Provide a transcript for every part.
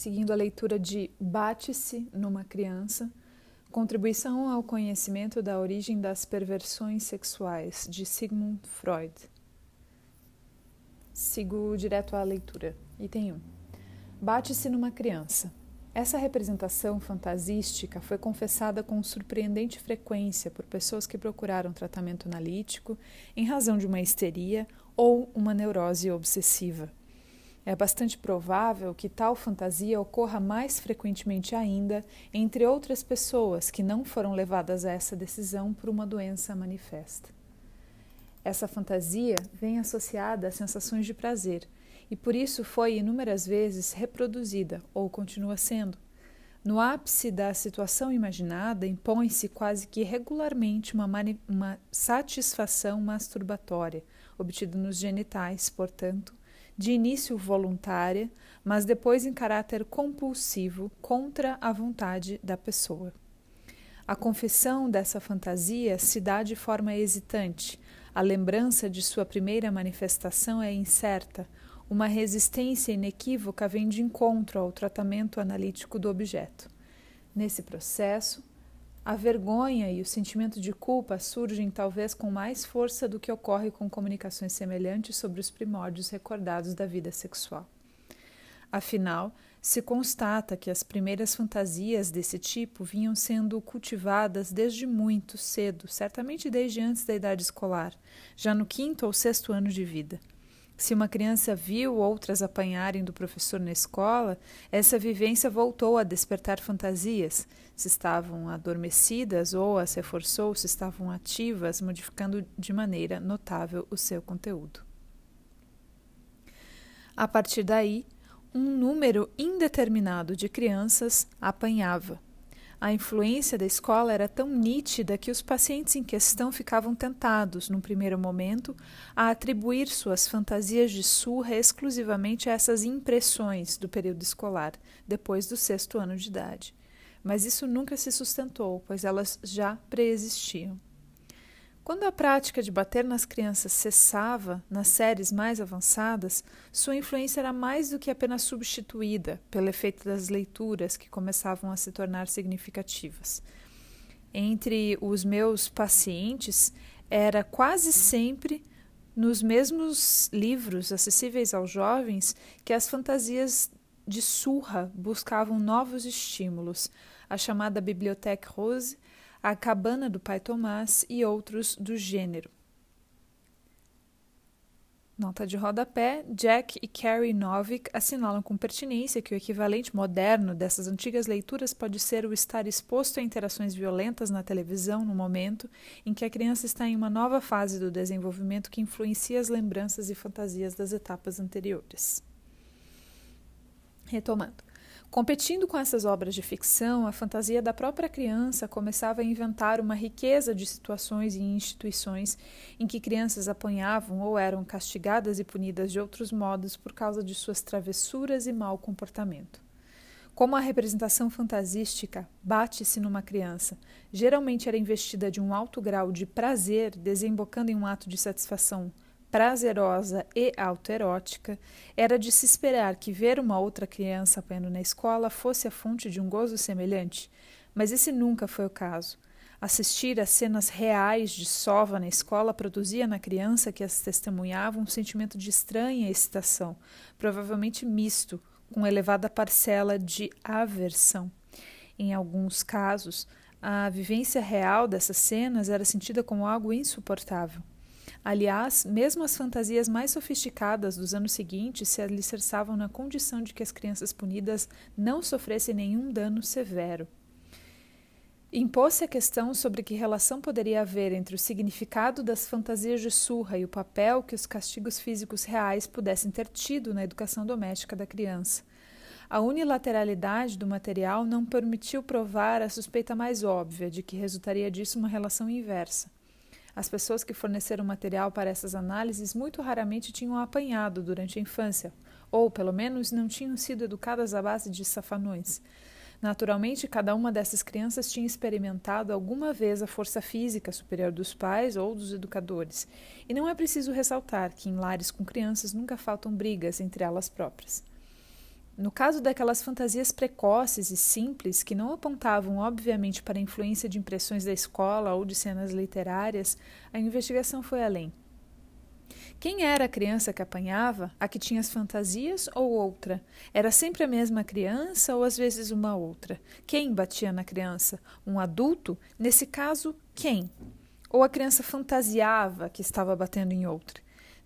seguindo a leitura de Bate-se numa Criança, Contribuição ao Conhecimento da Origem das Perversões Sexuais, de Sigmund Freud. Sigo direto à leitura. Item 1. Bate-se numa criança. Essa representação fantasística foi confessada com surpreendente frequência por pessoas que procuraram tratamento analítico em razão de uma histeria ou uma neurose obsessiva. É bastante provável que tal fantasia ocorra mais frequentemente ainda entre outras pessoas que não foram levadas a essa decisão por uma doença manifesta. Essa fantasia vem associada a sensações de prazer e por isso foi inúmeras vezes reproduzida ou continua sendo. No ápice da situação imaginada, impõe-se quase que regularmente uma, uma satisfação masturbatória, obtida nos genitais, portanto, de início voluntária, mas depois em caráter compulsivo contra a vontade da pessoa. A confissão dessa fantasia se dá de forma hesitante, a lembrança de sua primeira manifestação é incerta, uma resistência inequívoca vem de encontro ao tratamento analítico do objeto. Nesse processo, a vergonha e o sentimento de culpa surgem talvez com mais força do que ocorre com comunicações semelhantes sobre os primórdios recordados da vida sexual. Afinal, se constata que as primeiras fantasias desse tipo vinham sendo cultivadas desde muito cedo, certamente desde antes da idade escolar, já no quinto ou sexto ano de vida. Se uma criança viu outras apanharem do professor na escola, essa vivência voltou a despertar fantasias, se estavam adormecidas ou as reforçou se estavam ativas, modificando de maneira notável o seu conteúdo. A partir daí, um número indeterminado de crianças apanhava a influência da escola era tão nítida que os pacientes em questão ficavam tentados, num primeiro momento, a atribuir suas fantasias de surra exclusivamente a essas impressões do período escolar, depois do sexto ano de idade. Mas isso nunca se sustentou, pois elas já preexistiam. Quando a prática de bater nas crianças cessava nas séries mais avançadas, sua influência era mais do que apenas substituída pelo efeito das leituras que começavam a se tornar significativas. Entre os meus pacientes, era quase sempre nos mesmos livros acessíveis aos jovens que as fantasias de surra buscavam novos estímulos. A chamada Bibliothèque Rose a Cabana do Pai Tomás e outros do gênero. Nota de rodapé: Jack e Carrie Novick assinalam com pertinência que o equivalente moderno dessas antigas leituras pode ser o estar exposto a interações violentas na televisão no momento em que a criança está em uma nova fase do desenvolvimento que influencia as lembranças e fantasias das etapas anteriores. Retomando. Competindo com essas obras de ficção, a fantasia da própria criança começava a inventar uma riqueza de situações e instituições em que crianças apanhavam ou eram castigadas e punidas de outros modos por causa de suas travessuras e mau comportamento. Como a representação fantasística bate-se numa criança, geralmente era investida de um alto grau de prazer, desembocando em um ato de satisfação prazerosa e autoerótica, era de se esperar que ver uma outra criança apanhando na escola fosse a fonte de um gozo semelhante, mas esse nunca foi o caso. Assistir a cenas reais de sova na escola produzia na criança que as testemunhava um sentimento de estranha excitação, provavelmente misto, com elevada parcela de aversão. Em alguns casos, a vivência real dessas cenas era sentida como algo insuportável. Aliás, mesmo as fantasias mais sofisticadas dos anos seguintes se alicerçavam na condição de que as crianças punidas não sofressem nenhum dano severo. Impôs-se a questão sobre que relação poderia haver entre o significado das fantasias de surra e o papel que os castigos físicos reais pudessem ter tido na educação doméstica da criança. A unilateralidade do material não permitiu provar a suspeita mais óbvia de que resultaria disso uma relação inversa. As pessoas que forneceram material para essas análises muito raramente tinham apanhado durante a infância, ou, pelo menos, não tinham sido educadas à base de safanões. Naturalmente, cada uma dessas crianças tinha experimentado alguma vez a força física superior dos pais ou dos educadores, e não é preciso ressaltar que em lares com crianças nunca faltam brigas entre elas próprias. No caso daquelas fantasias precoces e simples que não apontavam obviamente para a influência de impressões da escola ou de cenas literárias, a investigação foi além. Quem era a criança que apanhava? A que tinha as fantasias ou outra? Era sempre a mesma criança ou às vezes uma outra? Quem batia na criança? Um adulto? Nesse caso, quem? Ou a criança fantasiava que estava batendo em outra?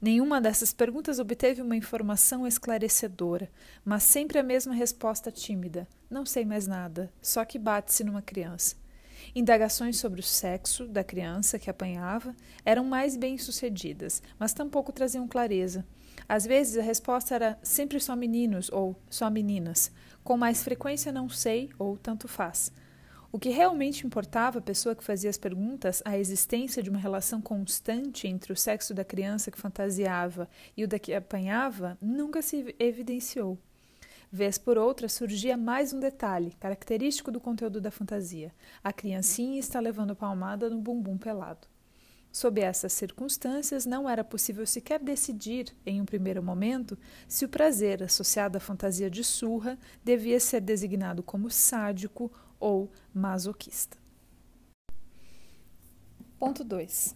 Nenhuma dessas perguntas obteve uma informação esclarecedora, mas sempre a mesma resposta tímida: não sei mais nada, só que bate-se numa criança. Indagações sobre o sexo da criança que apanhava eram mais bem-sucedidas, mas tampouco traziam clareza. Às vezes a resposta era sempre só meninos ou só meninas, com mais frequência não sei ou tanto faz. O que realmente importava à pessoa que fazia as perguntas, a existência de uma relação constante entre o sexo da criança que fantasiava e o da que apanhava, nunca se evidenciou. Vez por outra, surgia mais um detalhe, característico do conteúdo da fantasia: a criancinha está levando palmada no bumbum pelado. Sob essas circunstâncias, não era possível sequer decidir, em um primeiro momento, se o prazer associado à fantasia de surra devia ser designado como sádico ou masoquista. Ponto 2.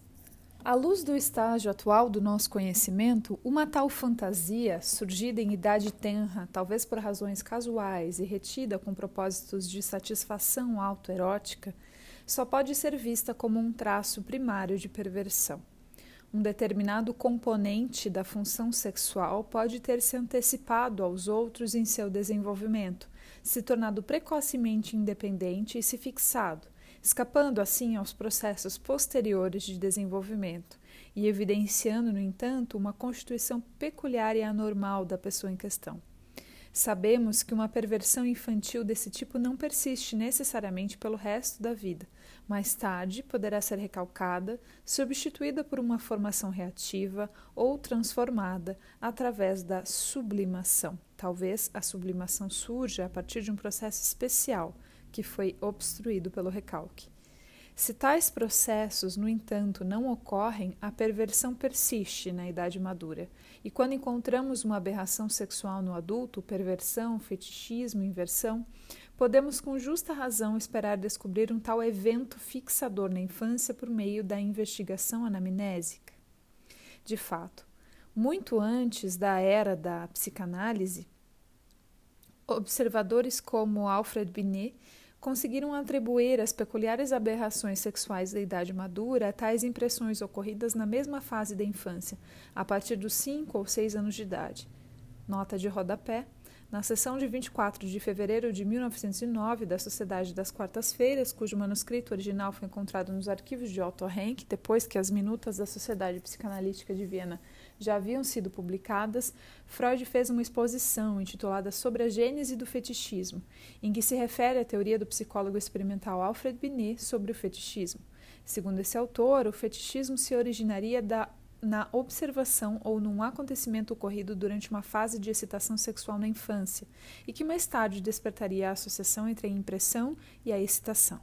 À luz do estágio atual do nosso conhecimento, uma tal fantasia, surgida em idade tenra, talvez por razões casuais e retida com propósitos de satisfação autoerótica, só pode ser vista como um traço primário de perversão. Um determinado componente da função sexual pode ter se antecipado aos outros em seu desenvolvimento, se tornado precocemente independente e se fixado, escapando assim aos processos posteriores de desenvolvimento e evidenciando, no entanto, uma constituição peculiar e anormal da pessoa em questão. Sabemos que uma perversão infantil desse tipo não persiste necessariamente pelo resto da vida. Mais tarde, poderá ser recalcada, substituída por uma formação reativa ou transformada através da sublimação. Talvez a sublimação surja a partir de um processo especial que foi obstruído pelo recalque. Se tais processos, no entanto, não ocorrem, a perversão persiste na idade madura. E quando encontramos uma aberração sexual no adulto, perversão, fetichismo, inversão, podemos com justa razão esperar descobrir um tal evento fixador na infância por meio da investigação anamnésica. De fato, muito antes da era da psicanálise, observadores como Alfred Binet conseguiram atribuir às peculiares aberrações sexuais da idade madura tais impressões ocorridas na mesma fase da infância, a partir dos 5 ou 6 anos de idade. Nota de rodapé. Na sessão de 24 de fevereiro de 1909 da Sociedade das Quartas-Feiras, cujo manuscrito original foi encontrado nos arquivos de Otto Henk, depois que as minutas da Sociedade Psicanalítica de Viena já haviam sido publicadas, Freud fez uma exposição intitulada Sobre a Gênese do Fetichismo, em que se refere à teoria do psicólogo experimental Alfred Binet sobre o fetichismo. Segundo esse autor, o fetichismo se originaria da na observação ou num acontecimento ocorrido durante uma fase de excitação sexual na infância, e que mais tarde despertaria a associação entre a impressão e a excitação.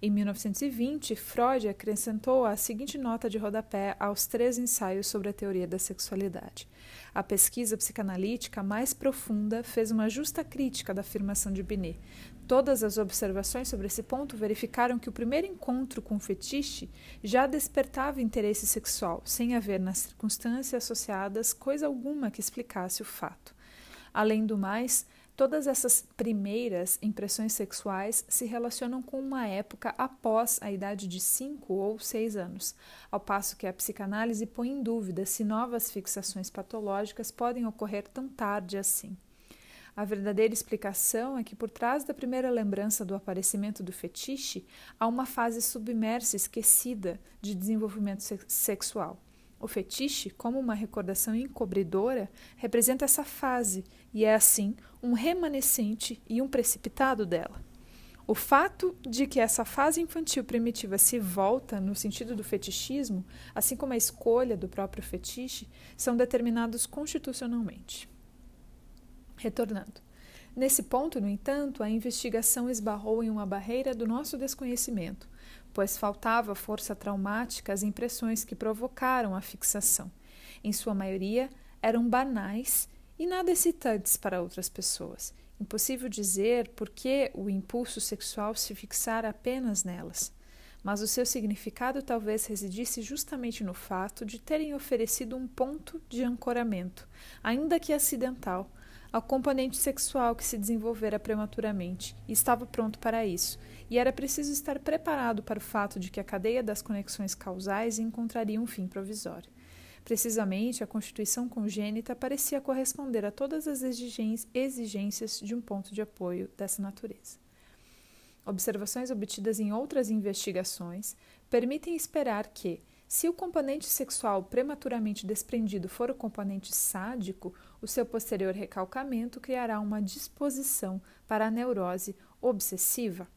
Em 1920, Freud acrescentou a seguinte nota de rodapé aos três ensaios sobre a teoria da sexualidade. A pesquisa psicanalítica mais profunda fez uma justa crítica da afirmação de Binet. Todas as observações sobre esse ponto verificaram que o primeiro encontro com o fetiche já despertava interesse sexual, sem haver nas circunstâncias associadas coisa alguma que explicasse o fato. Além do mais, Todas essas primeiras impressões sexuais se relacionam com uma época após a idade de 5 ou 6 anos, ao passo que a psicanálise põe em dúvida se novas fixações patológicas podem ocorrer tão tarde assim. A verdadeira explicação é que por trás da primeira lembrança do aparecimento do fetiche há uma fase submersa esquecida de desenvolvimento sexual. O fetiche, como uma recordação encobridora, representa essa fase e é, assim, um remanescente e um precipitado dela. O fato de que essa fase infantil primitiva se volta no sentido do fetichismo, assim como a escolha do próprio fetiche, são determinados constitucionalmente. Retornando. Nesse ponto, no entanto, a investigação esbarrou em uma barreira do nosso desconhecimento, pois faltava força traumática às impressões que provocaram a fixação. Em sua maioria, eram banais e nada excitantes para outras pessoas. Impossível dizer por que o impulso sexual se fixara apenas nelas, mas o seu significado talvez residisse justamente no fato de terem oferecido um ponto de ancoramento, ainda que acidental, ao componente sexual que se desenvolvera prematuramente e estava pronto para isso, e era preciso estar preparado para o fato de que a cadeia das conexões causais encontraria um fim provisório. Precisamente, a constituição congênita parecia corresponder a todas as exigências de um ponto de apoio dessa natureza. Observações obtidas em outras investigações permitem esperar que, se o componente sexual prematuramente desprendido for o componente sádico, o seu posterior recalcamento criará uma disposição para a neurose obsessiva.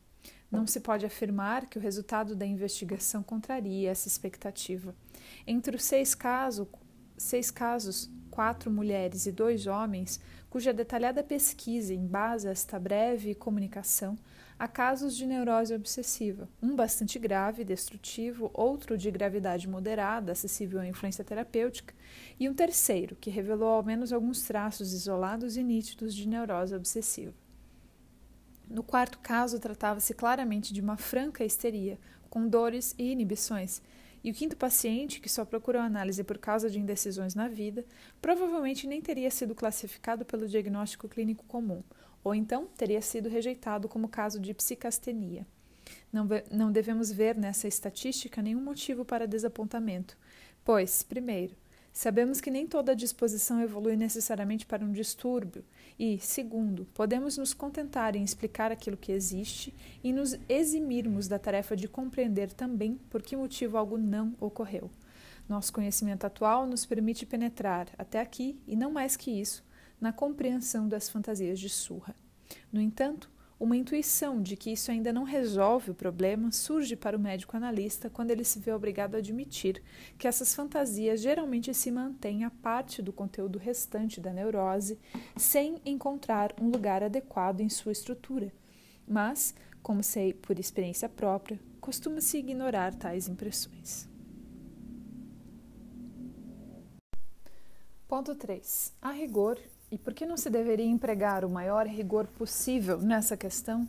Não se pode afirmar que o resultado da investigação contraria essa expectativa. Entre os seis, caso, seis casos, quatro mulheres e dois homens, cuja detalhada pesquisa embasa esta breve comunicação, há casos de neurose obsessiva, um bastante grave e destrutivo, outro de gravidade moderada, acessível à influência terapêutica, e um terceiro, que revelou ao menos alguns traços isolados e nítidos de neurose obsessiva. No quarto caso, tratava-se claramente de uma franca histeria, com dores e inibições, e o quinto paciente, que só procurou análise por causa de indecisões na vida, provavelmente nem teria sido classificado pelo diagnóstico clínico comum, ou então teria sido rejeitado como caso de psicastenia. Não, não devemos ver nessa estatística nenhum motivo para desapontamento, pois, primeiro, sabemos que nem toda disposição evolui necessariamente para um distúrbio, e, segundo, podemos nos contentar em explicar aquilo que existe e nos eximirmos da tarefa de compreender também por que motivo algo não ocorreu. Nosso conhecimento atual nos permite penetrar, até aqui, e não mais que isso, na compreensão das fantasias de Surra. No entanto, uma intuição de que isso ainda não resolve o problema surge para o médico analista quando ele se vê obrigado a admitir que essas fantasias geralmente se mantêm a parte do conteúdo restante da neurose sem encontrar um lugar adequado em sua estrutura. Mas, como sei por experiência própria, costuma-se ignorar tais impressões. Ponto 3. A rigor, e por que não se deveria empregar o maior rigor possível nessa questão?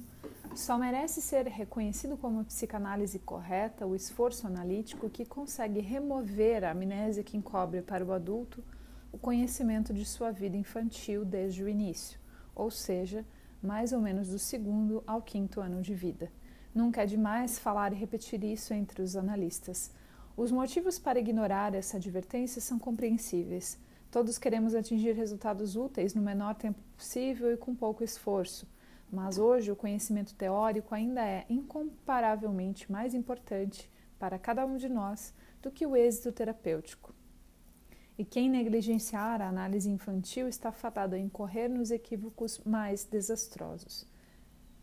Só merece ser reconhecido como psicanálise correta o esforço analítico que consegue remover a amnésia que encobre para o adulto o conhecimento de sua vida infantil desde o início, ou seja, mais ou menos do segundo ao quinto ano de vida. Nunca é demais falar e repetir isso entre os analistas. Os motivos para ignorar essa advertência são compreensíveis. Todos queremos atingir resultados úteis no menor tempo possível e com pouco esforço, mas hoje o conhecimento teórico ainda é incomparavelmente mais importante para cada um de nós do que o êxito terapêutico. E quem negligenciar a análise infantil está fadado a incorrer nos equívocos mais desastrosos.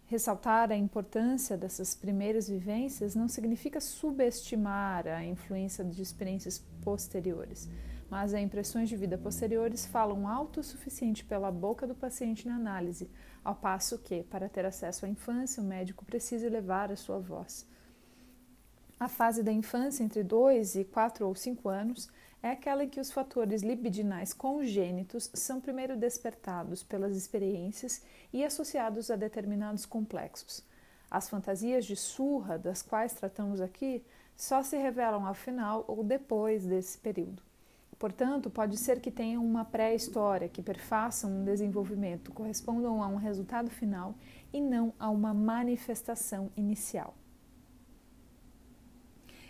Ressaltar a importância dessas primeiras vivências não significa subestimar a influência de experiências posteriores mas as impressões de vida posteriores falam alto o suficiente pela boca do paciente na análise, ao passo que, para ter acesso à infância, o médico precisa elevar a sua voz. A fase da infância entre 2 e 4 ou 5 anos é aquela em que os fatores libidinais congênitos são primeiro despertados pelas experiências e associados a determinados complexos. As fantasias de surra, das quais tratamos aqui, só se revelam ao final ou depois desse período. Portanto, pode ser que tenham uma pré-história, que perfaçam um desenvolvimento, correspondam a um resultado final e não a uma manifestação inicial.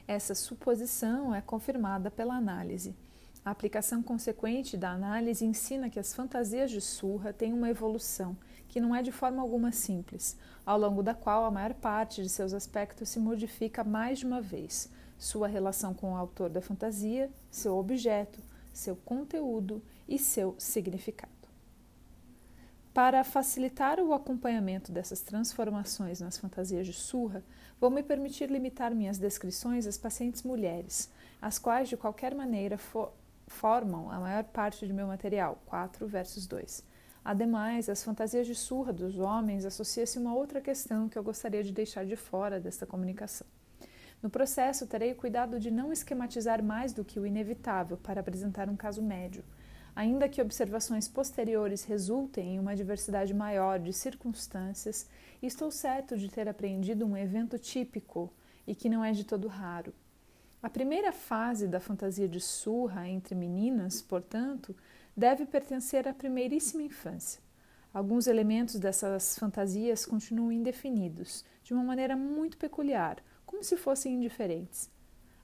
Essa suposição é confirmada pela análise. A aplicação consequente da análise ensina que as fantasias de surra têm uma evolução, que não é de forma alguma simples, ao longo da qual a maior parte de seus aspectos se modifica mais de uma vez, sua relação com o autor da fantasia, seu objeto, seu conteúdo e seu significado. Para facilitar o acompanhamento dessas transformações nas fantasias de surra, vou me permitir limitar minhas descrições às pacientes mulheres, as quais de qualquer maneira for, formam a maior parte de meu material, 4 versos 2. Ademais, as fantasias de surra dos homens associa-se uma outra questão que eu gostaria de deixar de fora desta comunicação. No processo, terei o cuidado de não esquematizar mais do que o inevitável para apresentar um caso médio. Ainda que observações posteriores resultem em uma diversidade maior de circunstâncias, estou certo de ter apreendido um evento típico e que não é de todo raro. A primeira fase da fantasia de surra entre meninas, portanto, deve pertencer à primeiríssima infância. Alguns elementos dessas fantasias continuam indefinidos, de uma maneira muito peculiar, como se fossem indiferentes.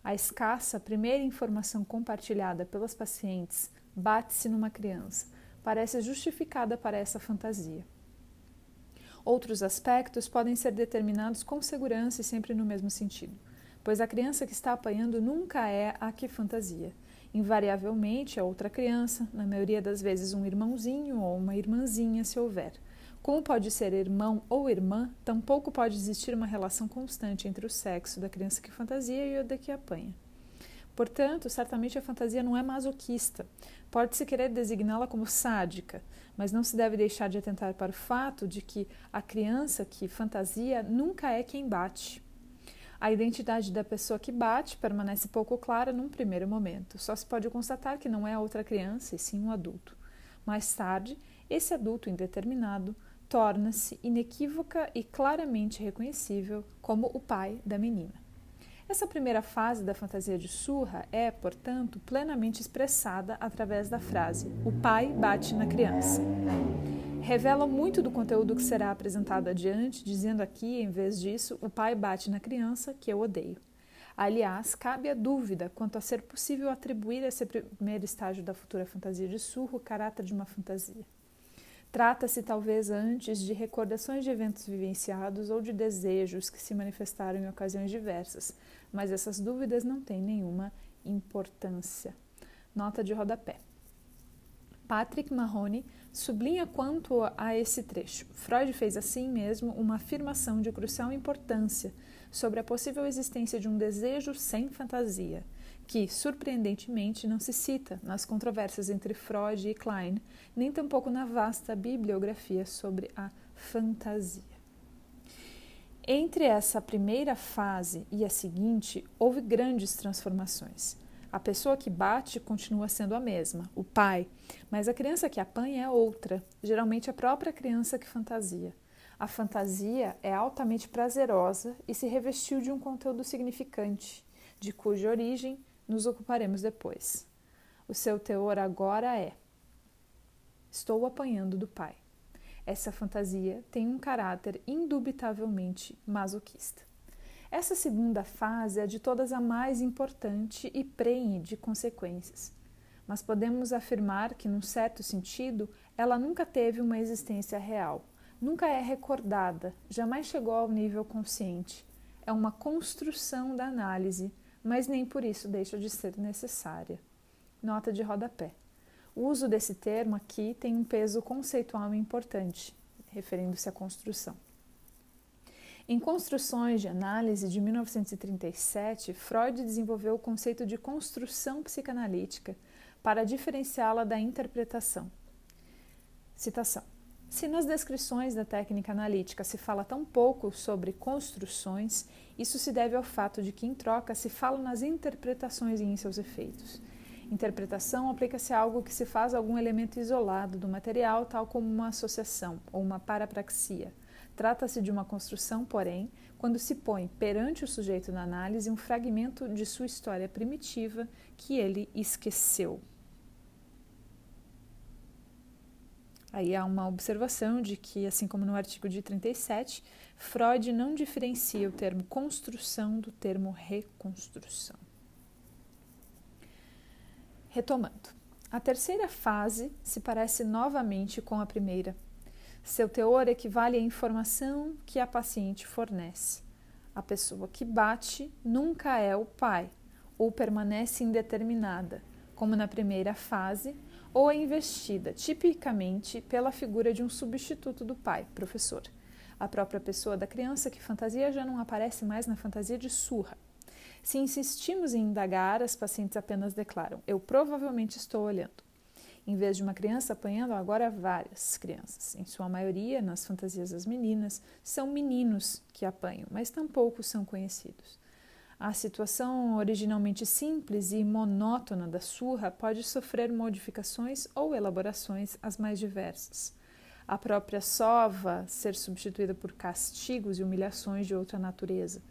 A escassa primeira informação compartilhada pelas pacientes bate-se numa criança, parece justificada para essa fantasia. Outros aspectos podem ser determinados com segurança e sempre no mesmo sentido, pois a criança que está apanhando nunca é a que fantasia. Invariavelmente é outra criança, na maioria das vezes um irmãozinho ou uma irmãzinha, se houver. Como pode ser irmão ou irmã, tampouco pode existir uma relação constante entre o sexo da criança que fantasia e o da que apanha. Portanto, certamente a fantasia não é masoquista. Pode-se querer designá-la como sádica, mas não se deve deixar de atentar para o fato de que a criança que fantasia nunca é quem bate. A identidade da pessoa que bate permanece pouco clara num primeiro momento. Só se pode constatar que não é outra criança, e sim um adulto. Mais tarde, esse adulto indeterminado torna-se inequívoca e claramente reconhecível como o pai da menina. Essa primeira fase da fantasia de surra é, portanto, plenamente expressada através da frase: O pai bate na criança. Revela muito do conteúdo que será apresentado adiante, dizendo aqui, em vez disso, o pai bate na criança, que eu odeio. Aliás, cabe a dúvida quanto a ser possível atribuir a esse primeiro estágio da futura fantasia de surro o caráter de uma fantasia. Trata-se talvez antes de recordações de eventos vivenciados ou de desejos que se manifestaram em ocasiões diversas, mas essas dúvidas não têm nenhuma importância. Nota de rodapé. Patrick Mahoney sublinha quanto a esse trecho. Freud fez assim mesmo uma afirmação de crucial importância sobre a possível existência de um desejo sem fantasia que, surpreendentemente, não se cita nas controvérsias entre Freud e Klein, nem tampouco na vasta bibliografia sobre a fantasia. Entre essa primeira fase e a seguinte, houve grandes transformações. A pessoa que bate continua sendo a mesma, o pai, mas a criança que apanha é outra, geralmente a própria criança que fantasia. A fantasia é altamente prazerosa e se revestiu de um conteúdo significante, de cuja origem nos ocuparemos depois. O seu teor agora é: Estou apanhando do pai. Essa fantasia tem um caráter indubitavelmente masoquista. Essa segunda fase é de todas a mais importante e prenhe de consequências. Mas podemos afirmar que, num certo sentido, ela nunca teve uma existência real, nunca é recordada, jamais chegou ao nível consciente. É uma construção da análise mas nem por isso deixa de ser necessária. Nota de rodapé. O uso desse termo aqui tem um peso conceitual importante, referindo-se à construção. Em Construções de Análise de 1937, Freud desenvolveu o conceito de construção psicanalítica para diferenciá-la da interpretação. Citação. Se nas descrições da técnica analítica se fala tão pouco sobre construções, isso se deve ao fato de que, em troca, se fala nas interpretações e em seus efeitos. Interpretação aplica-se a algo que se faz a algum elemento isolado do material, tal como uma associação ou uma parapraxia. Trata-se de uma construção, porém, quando se põe perante o sujeito na análise um fragmento de sua história primitiva que ele esqueceu. Aí há uma observação de que, assim como no artigo de 37, Freud não diferencia o termo construção do termo reconstrução. Retomando, a terceira fase se parece novamente com a primeira. Seu teor equivale à informação que a paciente fornece. A pessoa que bate nunca é o pai, ou permanece indeterminada, como na primeira fase, ou é investida, tipicamente, pela figura de um substituto do pai, professor. A própria pessoa da criança que fantasia já não aparece mais na fantasia de surra. Se insistimos em indagar, as pacientes apenas declaram: Eu provavelmente estou olhando. Em vez de uma criança apanhando, agora várias crianças. Em sua maioria, nas fantasias das meninas, são meninos que apanham, mas tampouco são conhecidos. A situação originalmente simples e monótona da surra pode sofrer modificações ou elaborações as mais diversas. A própria sova ser substituída por castigos e humilhações de outra natureza.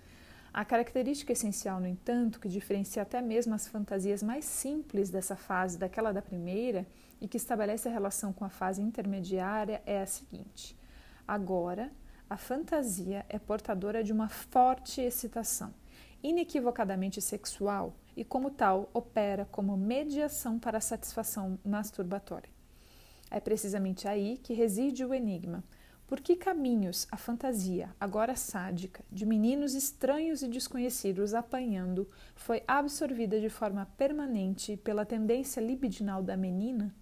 A característica essencial, no entanto, que diferencia até mesmo as fantasias mais simples dessa fase daquela da primeira e que estabelece a relação com a fase intermediária é a seguinte: agora, a fantasia é portadora de uma forte excitação inequivocadamente sexual e, como tal, opera como mediação para a satisfação masturbatória. É precisamente aí que reside o enigma. Por que caminhos a fantasia, agora sádica, de meninos estranhos e desconhecidos apanhando, foi absorvida de forma permanente pela tendência libidinal da menina?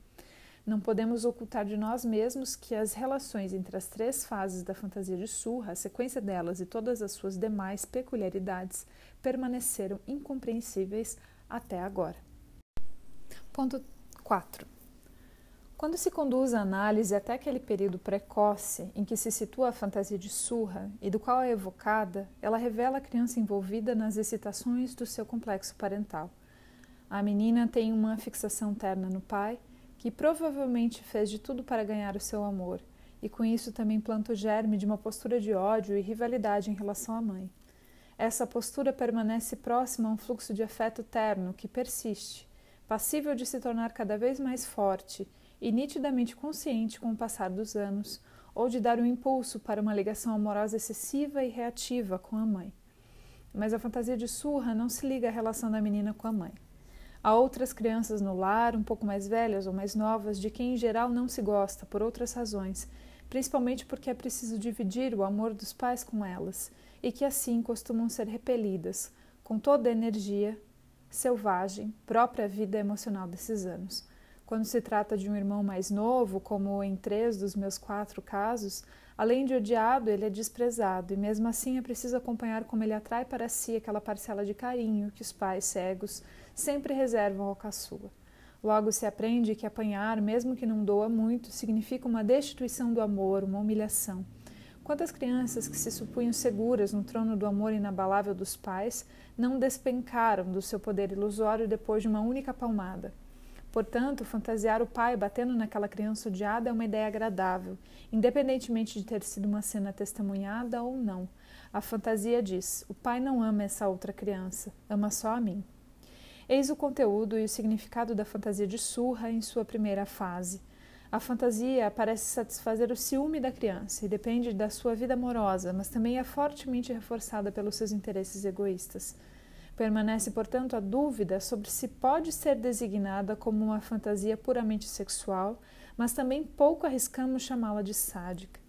Não podemos ocultar de nós mesmos que as relações entre as três fases da fantasia de Surra, a sequência delas e todas as suas demais peculiaridades permaneceram incompreensíveis até agora. Ponto 4. Quando se conduz a análise até aquele período precoce em que se situa a fantasia de surra e do qual é evocada, ela revela a criança envolvida nas excitações do seu complexo parental. A menina tem uma fixação terna no pai que provavelmente fez de tudo para ganhar o seu amor, e com isso também planta o germe de uma postura de ódio e rivalidade em relação à mãe. Essa postura permanece próxima a um fluxo de afeto terno que persiste, passível de se tornar cada vez mais forte e nitidamente consciente com o passar dos anos, ou de dar um impulso para uma ligação amorosa excessiva e reativa com a mãe. Mas a fantasia de surra não se liga à relação da menina com a mãe. Há outras crianças no lar, um pouco mais velhas ou mais novas, de quem em geral não se gosta por outras razões, principalmente porque é preciso dividir o amor dos pais com elas, e que assim costumam ser repelidas, com toda a energia selvagem, própria vida emocional desses anos. Quando se trata de um irmão mais novo, como em três dos meus quatro casos, além de odiado, ele é desprezado, e mesmo assim é preciso acompanhar como ele atrai para si aquela parcela de carinho que os pais cegos sempre reservam ao caçula. Logo se aprende que apanhar, mesmo que não doa muito, significa uma destituição do amor, uma humilhação. Quantas crianças que se supunham seguras no trono do amor inabalável dos pais não despencaram do seu poder ilusório depois de uma única palmada? Portanto, fantasiar o pai batendo naquela criança odiada é uma ideia agradável, independentemente de ter sido uma cena testemunhada ou não. A fantasia diz: o pai não ama essa outra criança, ama só a mim. Eis o conteúdo e o significado da fantasia de surra em sua primeira fase. A fantasia parece satisfazer o ciúme da criança e depende da sua vida amorosa, mas também é fortemente reforçada pelos seus interesses egoístas. Permanece, portanto, a dúvida sobre se pode ser designada como uma fantasia puramente sexual, mas também pouco arriscamos chamá-la de sádica.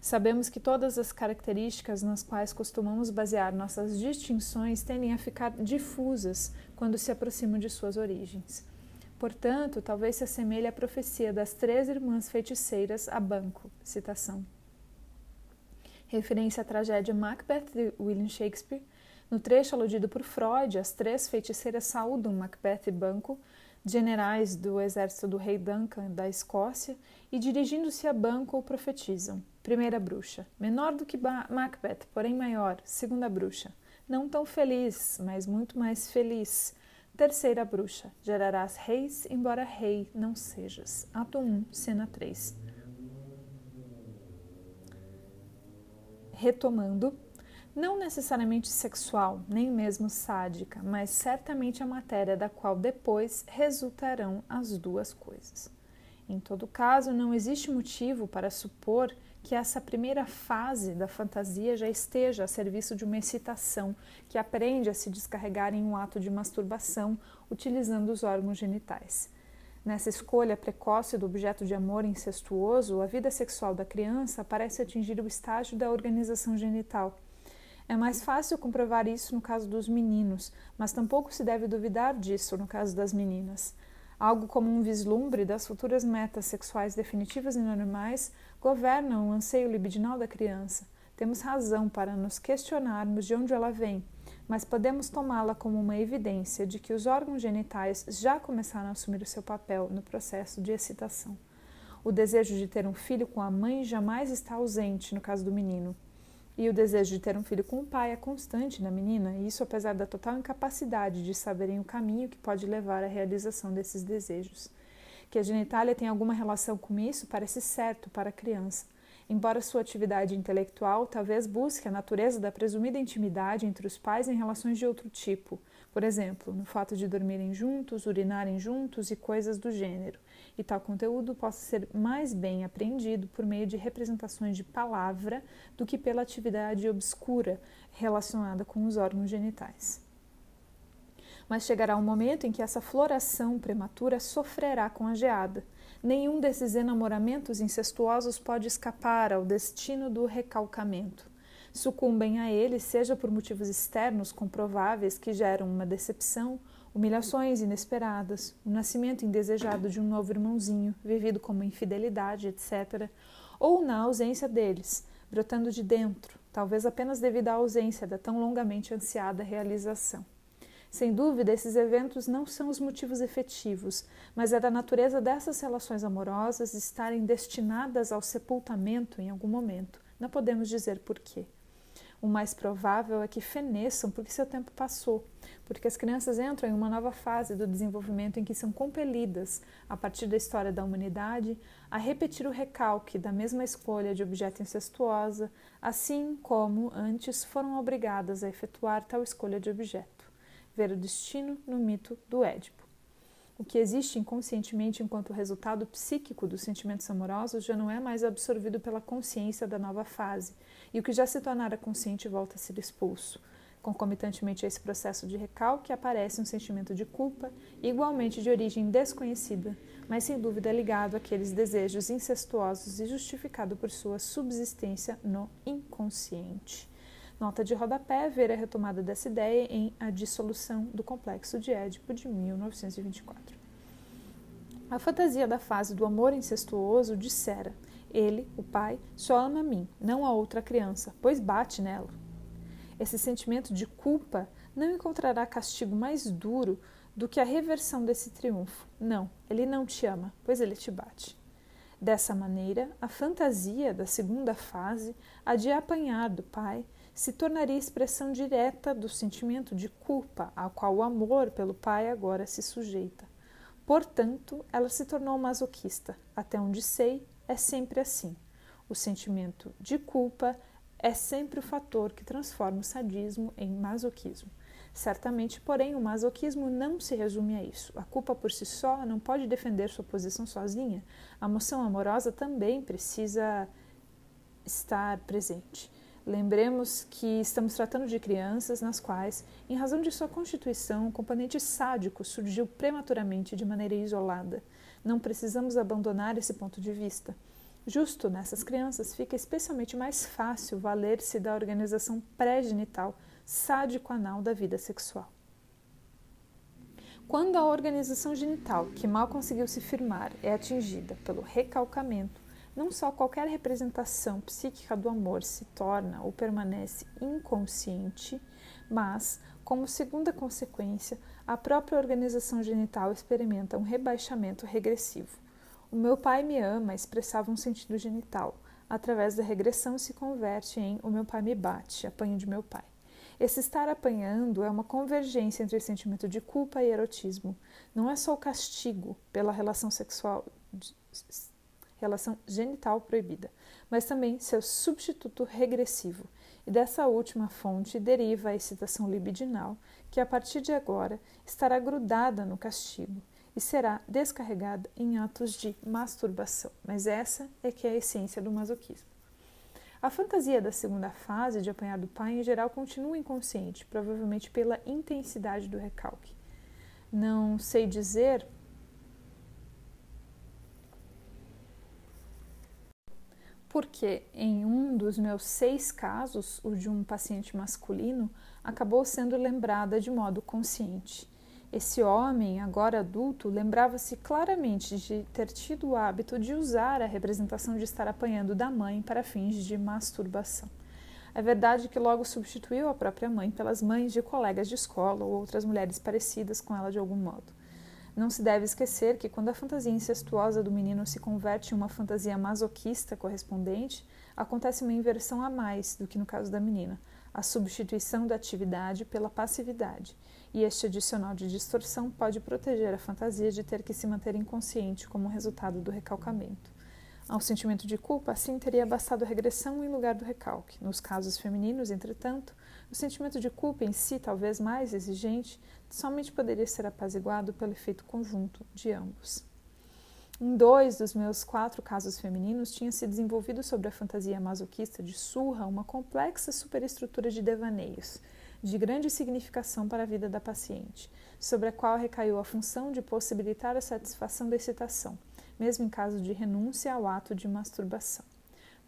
Sabemos que todas as características nas quais costumamos basear nossas distinções tendem a ficar difusas quando se aproximam de suas origens. Portanto, talvez se assemelhe à profecia das três irmãs feiticeiras a banco. Citação. Referência à tragédia Macbeth de William Shakespeare. No trecho aludido por Freud, as três feiticeiras saúdam Macbeth e Banco generais do exército do rei Duncan da Escócia e, dirigindo-se a Banco, profetizam. Primeira bruxa, menor do que Macbeth, porém maior. Segunda bruxa, não tão feliz, mas muito mais feliz. Terceira bruxa, gerarás reis, embora rei não sejas. Ato 1, cena 3. Retomando, não necessariamente sexual, nem mesmo sádica, mas certamente a matéria da qual depois resultarão as duas coisas. Em todo caso, não existe motivo para supor que essa primeira fase da fantasia já esteja a serviço de uma excitação que aprende a se descarregar em um ato de masturbação utilizando os órgãos genitais. Nessa escolha precoce do objeto de amor incestuoso, a vida sexual da criança parece atingir o estágio da organização genital é mais fácil comprovar isso no caso dos meninos, mas tampouco se deve duvidar disso no caso das meninas. Algo como um vislumbre das futuras metas sexuais definitivas e normais governam o anseio libidinal da criança. Temos razão para nos questionarmos de onde ela vem, mas podemos tomá-la como uma evidência de que os órgãos genitais já começaram a assumir o seu papel no processo de excitação. O desejo de ter um filho com a mãe jamais está ausente no caso do menino. E o desejo de ter um filho com o pai é constante na menina, e isso apesar da total incapacidade de saberem o caminho que pode levar à realização desses desejos. Que a genitália tem alguma relação com isso parece certo para a criança. Embora sua atividade intelectual talvez busque a natureza da presumida intimidade entre os pais em relações de outro tipo, por exemplo, no fato de dormirem juntos, urinarem juntos e coisas do gênero e tal conteúdo possa ser mais bem apreendido por meio de representações de palavra do que pela atividade obscura relacionada com os órgãos genitais. Mas chegará um momento em que essa floração prematura sofrerá com a geada. Nenhum desses enamoramentos incestuosos pode escapar ao destino do recalcamento. Sucumbem a ele, seja por motivos externos comprováveis que geram uma decepção humilhações inesperadas, o nascimento indesejado de um novo irmãozinho, vivido como infidelidade, etc., ou na ausência deles, brotando de dentro, talvez apenas devido à ausência da tão longamente ansiada realização. Sem dúvida, esses eventos não são os motivos efetivos, mas é da natureza dessas relações amorosas estarem destinadas ao sepultamento em algum momento. Não podemos dizer por quê. O mais provável é que feneçam porque seu tempo passou, porque as crianças entram em uma nova fase do desenvolvimento em que são compelidas, a partir da história da humanidade, a repetir o recalque da mesma escolha de objeto incestuosa, assim como antes foram obrigadas a efetuar tal escolha de objeto. Ver o destino no mito do Édipo. O que existe inconscientemente enquanto resultado psíquico dos sentimentos amorosos já não é mais absorvido pela consciência da nova fase, e o que já se tornara consciente volta a ser expulso. Concomitantemente a esse processo de recalque aparece um sentimento de culpa, igualmente de origem desconhecida, mas sem dúvida ligado àqueles desejos incestuosos e justificado por sua subsistência no inconsciente. Nota de rodapé, ver a retomada dessa ideia em A Dissolução do Complexo de Édipo, de 1924. A fantasia da fase do amor incestuoso dissera: ele, o pai, só ama a mim, não a outra criança, pois bate nela. Esse sentimento de culpa não encontrará castigo mais duro do que a reversão desse triunfo. Não, ele não te ama, pois ele te bate. Dessa maneira, a fantasia da segunda fase, a de apanhar do pai, se tornaria expressão direta do sentimento de culpa ao qual o amor pelo pai agora se sujeita. Portanto, ela se tornou masoquista. Até onde sei, é sempre assim. O sentimento de culpa é sempre o fator que transforma o sadismo em masoquismo. Certamente, porém, o masoquismo não se resume a isso. A culpa por si só não pode defender sua posição sozinha. A emoção amorosa também precisa estar presente. Lembremos que estamos tratando de crianças nas quais, em razão de sua constituição, o componente sádico surgiu prematuramente de maneira isolada. Não precisamos abandonar esse ponto de vista. Justo nessas crianças fica especialmente mais fácil valer-se da organização pré-genital sádico-anal da vida sexual. Quando a organização genital, que mal conseguiu se firmar, é atingida pelo recalcamento, não só qualquer representação psíquica do amor se torna ou permanece inconsciente, mas, como segunda consequência, a própria organização genital experimenta um rebaixamento regressivo. O meu pai me ama expressava um sentido genital. Através da regressão se converte em o meu pai me bate, apanho de meu pai. Esse estar apanhando é uma convergência entre sentimento de culpa e erotismo. Não é só o castigo pela relação sexual relação genital proibida, mas também seu substituto regressivo. E dessa última fonte deriva a excitação libidinal, que a partir de agora estará grudada no castigo e será descarregada em atos de masturbação. Mas essa é que é a essência do masoquismo. A fantasia da segunda fase de apanhar do pai, em geral, continua inconsciente, provavelmente pela intensidade do recalque. Não sei dizer porque em um dos meus seis casos, o de um paciente masculino, acabou sendo lembrada de modo consciente. Esse homem, agora adulto, lembrava-se claramente de ter tido o hábito de usar a representação de estar apanhando da mãe para fins de masturbação. É verdade que logo substituiu a própria mãe pelas mães de colegas de escola ou outras mulheres parecidas com ela de algum modo. Não se deve esquecer que quando a fantasia incestuosa do menino se converte em uma fantasia masoquista correspondente, acontece uma inversão a mais do que no caso da menina, a substituição da atividade pela passividade, e este adicional de distorção pode proteger a fantasia de ter que se manter inconsciente como resultado do recalcamento. Ao sentimento de culpa, assim teria bastado regressão em lugar do recalque. Nos casos femininos, entretanto, o sentimento de culpa em si, talvez mais exigente, somente poderia ser apaziguado pelo efeito conjunto de ambos. Em dois dos meus quatro casos femininos, tinha se desenvolvido sobre a fantasia masoquista de surra uma complexa superestrutura de devaneios, de grande significação para a vida da paciente, sobre a qual recaiu a função de possibilitar a satisfação da excitação, mesmo em caso de renúncia ao ato de masturbação.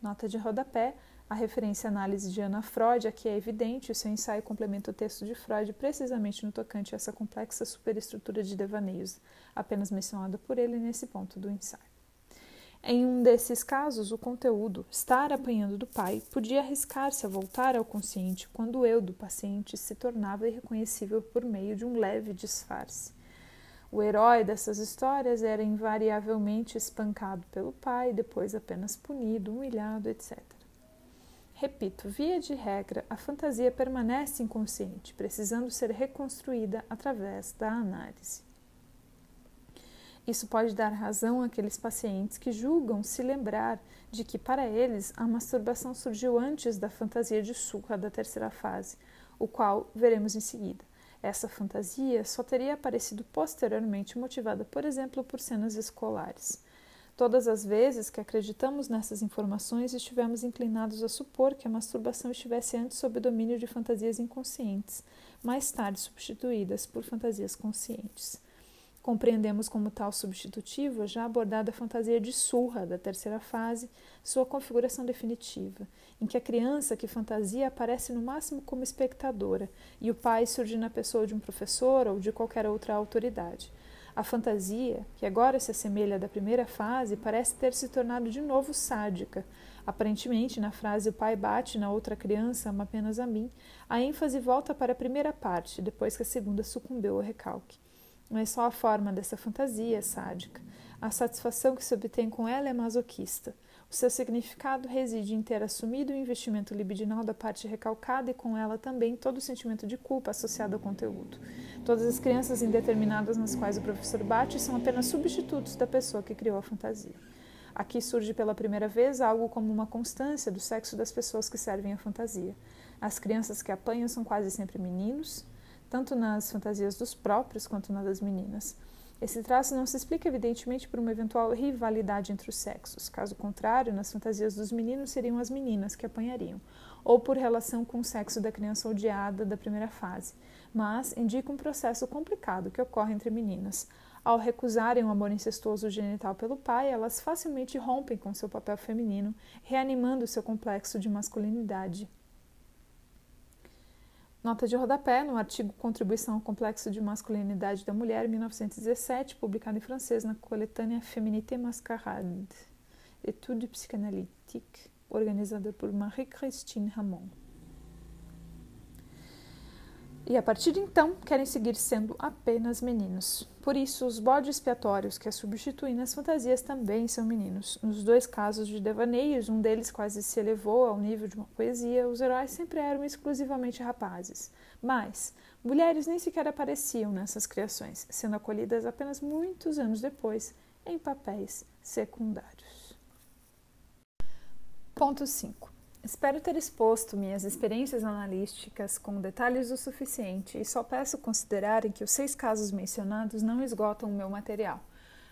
Nota de rodapé: a referência à análise de Ana Freud aqui é evidente, o seu ensaio complementa o texto de Freud precisamente no tocante a essa complexa superestrutura de devaneios, apenas mencionada por ele nesse ponto do ensaio. Em um desses casos, o conteúdo, estar apanhando do pai, podia arriscar-se a voltar ao consciente quando o eu do paciente se tornava irreconhecível por meio de um leve disfarce. O herói dessas histórias era invariavelmente espancado pelo pai, depois apenas punido, humilhado, etc. Repito, via de regra, a fantasia permanece inconsciente, precisando ser reconstruída através da análise. Isso pode dar razão àqueles pacientes que julgam se lembrar de que, para eles, a masturbação surgiu antes da fantasia de surra da terceira fase, o qual veremos em seguida. Essa fantasia só teria aparecido posteriormente motivada, por exemplo, por cenas escolares. Todas as vezes que acreditamos nessas informações, estivemos inclinados a supor que a masturbação estivesse antes sob o domínio de fantasias inconscientes, mais tarde substituídas por fantasias conscientes. Compreendemos como tal substitutivo a já abordada fantasia de surra da terceira fase, sua configuração definitiva, em que a criança que fantasia aparece no máximo como espectadora e o pai surge na pessoa de um professor ou de qualquer outra autoridade. A fantasia, que agora se assemelha à da primeira fase, parece ter se tornado de novo sádica. Aparentemente, na frase o pai bate na outra criança, ama apenas a mim, a ênfase volta para a primeira parte, depois que a segunda sucumbeu ao recalque. Mas só a forma dessa fantasia é sádica. A satisfação que se obtém com ela é masoquista. O seu significado reside em ter assumido o investimento libidinal da parte recalcada e com ela também todo o sentimento de culpa associado ao conteúdo. Todas as crianças indeterminadas nas quais o professor bate são apenas substitutos da pessoa que criou a fantasia. Aqui surge pela primeira vez algo como uma constância do sexo das pessoas que servem a fantasia. As crianças que apanham são quase sempre meninos, tanto nas fantasias dos próprios quanto nas das meninas. Esse traço não se explica evidentemente por uma eventual rivalidade entre os sexos. Caso contrário, nas fantasias dos meninos seriam as meninas que apanhariam, ou por relação com o sexo da criança odiada da primeira fase, mas indica um processo complicado que ocorre entre meninas. Ao recusarem o amor incestuoso genital pelo pai, elas facilmente rompem com seu papel feminino, reanimando seu complexo de masculinidade Nota de rodapé no artigo Contribuição ao Complexo de Masculinidade da Mulher, 1917, publicado em francês na coletânea Féminité Mascarade, Étude psychanalytique, organizada por Marie-Christine Ramon. E a partir de então, querem seguir sendo apenas meninos. Por isso, os bodes expiatórios que a substituem nas fantasias também são meninos. Nos dois casos de devaneios, um deles quase se elevou ao nível de uma poesia, os heróis sempre eram exclusivamente rapazes. Mas, mulheres nem sequer apareciam nessas criações, sendo acolhidas apenas muitos anos depois em papéis secundários. Ponto 5. Espero ter exposto minhas experiências analísticas com detalhes o suficiente e só peço considerarem que os seis casos mencionados não esgotam o meu material.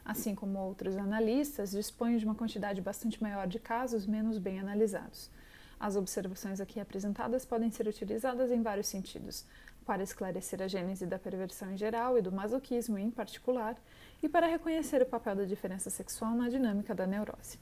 Assim como outros analistas, disponho de uma quantidade bastante maior de casos menos bem analisados. As observações aqui apresentadas podem ser utilizadas em vários sentidos, para esclarecer a gênese da perversão em geral e do masoquismo em particular, e para reconhecer o papel da diferença sexual na dinâmica da neurose.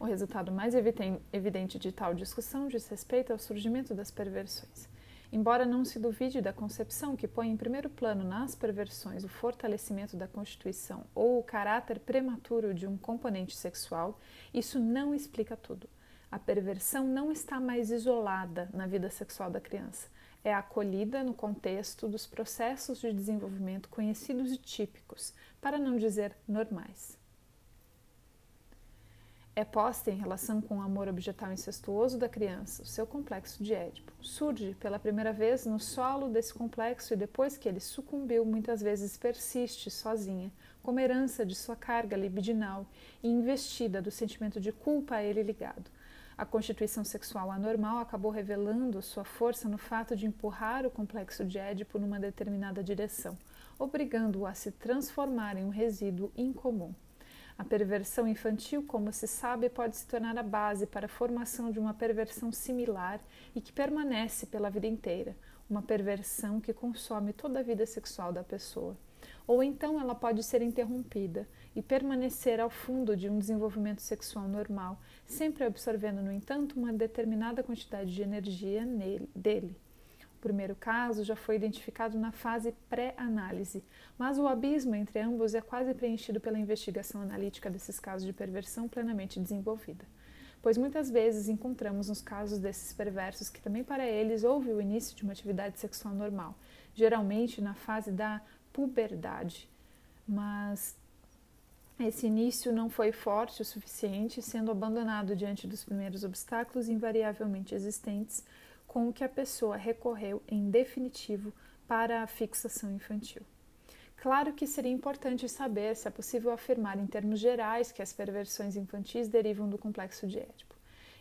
O resultado mais evidente de tal discussão diz respeito ao surgimento das perversões. Embora não se duvide da concepção que põe em primeiro plano nas perversões o fortalecimento da constituição ou o caráter prematuro de um componente sexual, isso não explica tudo. A perversão não está mais isolada na vida sexual da criança. é acolhida no contexto dos processos de desenvolvimento conhecidos e típicos, para não dizer normais. É posta em relação com o amor objetal incestuoso da criança, o seu complexo de Édipo. Surge pela primeira vez no solo desse complexo e depois que ele sucumbiu, muitas vezes persiste sozinha, como herança de sua carga libidinal e investida do sentimento de culpa a ele ligado a constituição sexual anormal acabou revelando sua força no fato de empurrar o complexo de Édipo numa determinada direção, obrigando-o a se transformar em um resíduo incomum. A perversão infantil, como se sabe, pode se tornar a base para a formação de uma perversão similar e que permanece pela vida inteira, uma perversão que consome toda a vida sexual da pessoa. Ou então ela pode ser interrompida e permanecer ao fundo de um desenvolvimento sexual normal, sempre absorvendo, no entanto, uma determinada quantidade de energia nele, dele. O primeiro caso já foi identificado na fase pré-análise, mas o abismo entre ambos é quase preenchido pela investigação analítica desses casos de perversão plenamente desenvolvida. Pois muitas vezes encontramos nos casos desses perversos que também para eles houve o início de uma atividade sexual normal, geralmente na fase da puberdade, mas esse início não foi forte o suficiente, sendo abandonado diante dos primeiros obstáculos invariavelmente existentes, com o que a pessoa recorreu em definitivo para a fixação infantil. Claro que seria importante saber se é possível afirmar em termos gerais que as perversões infantis derivam do complexo de Édipo.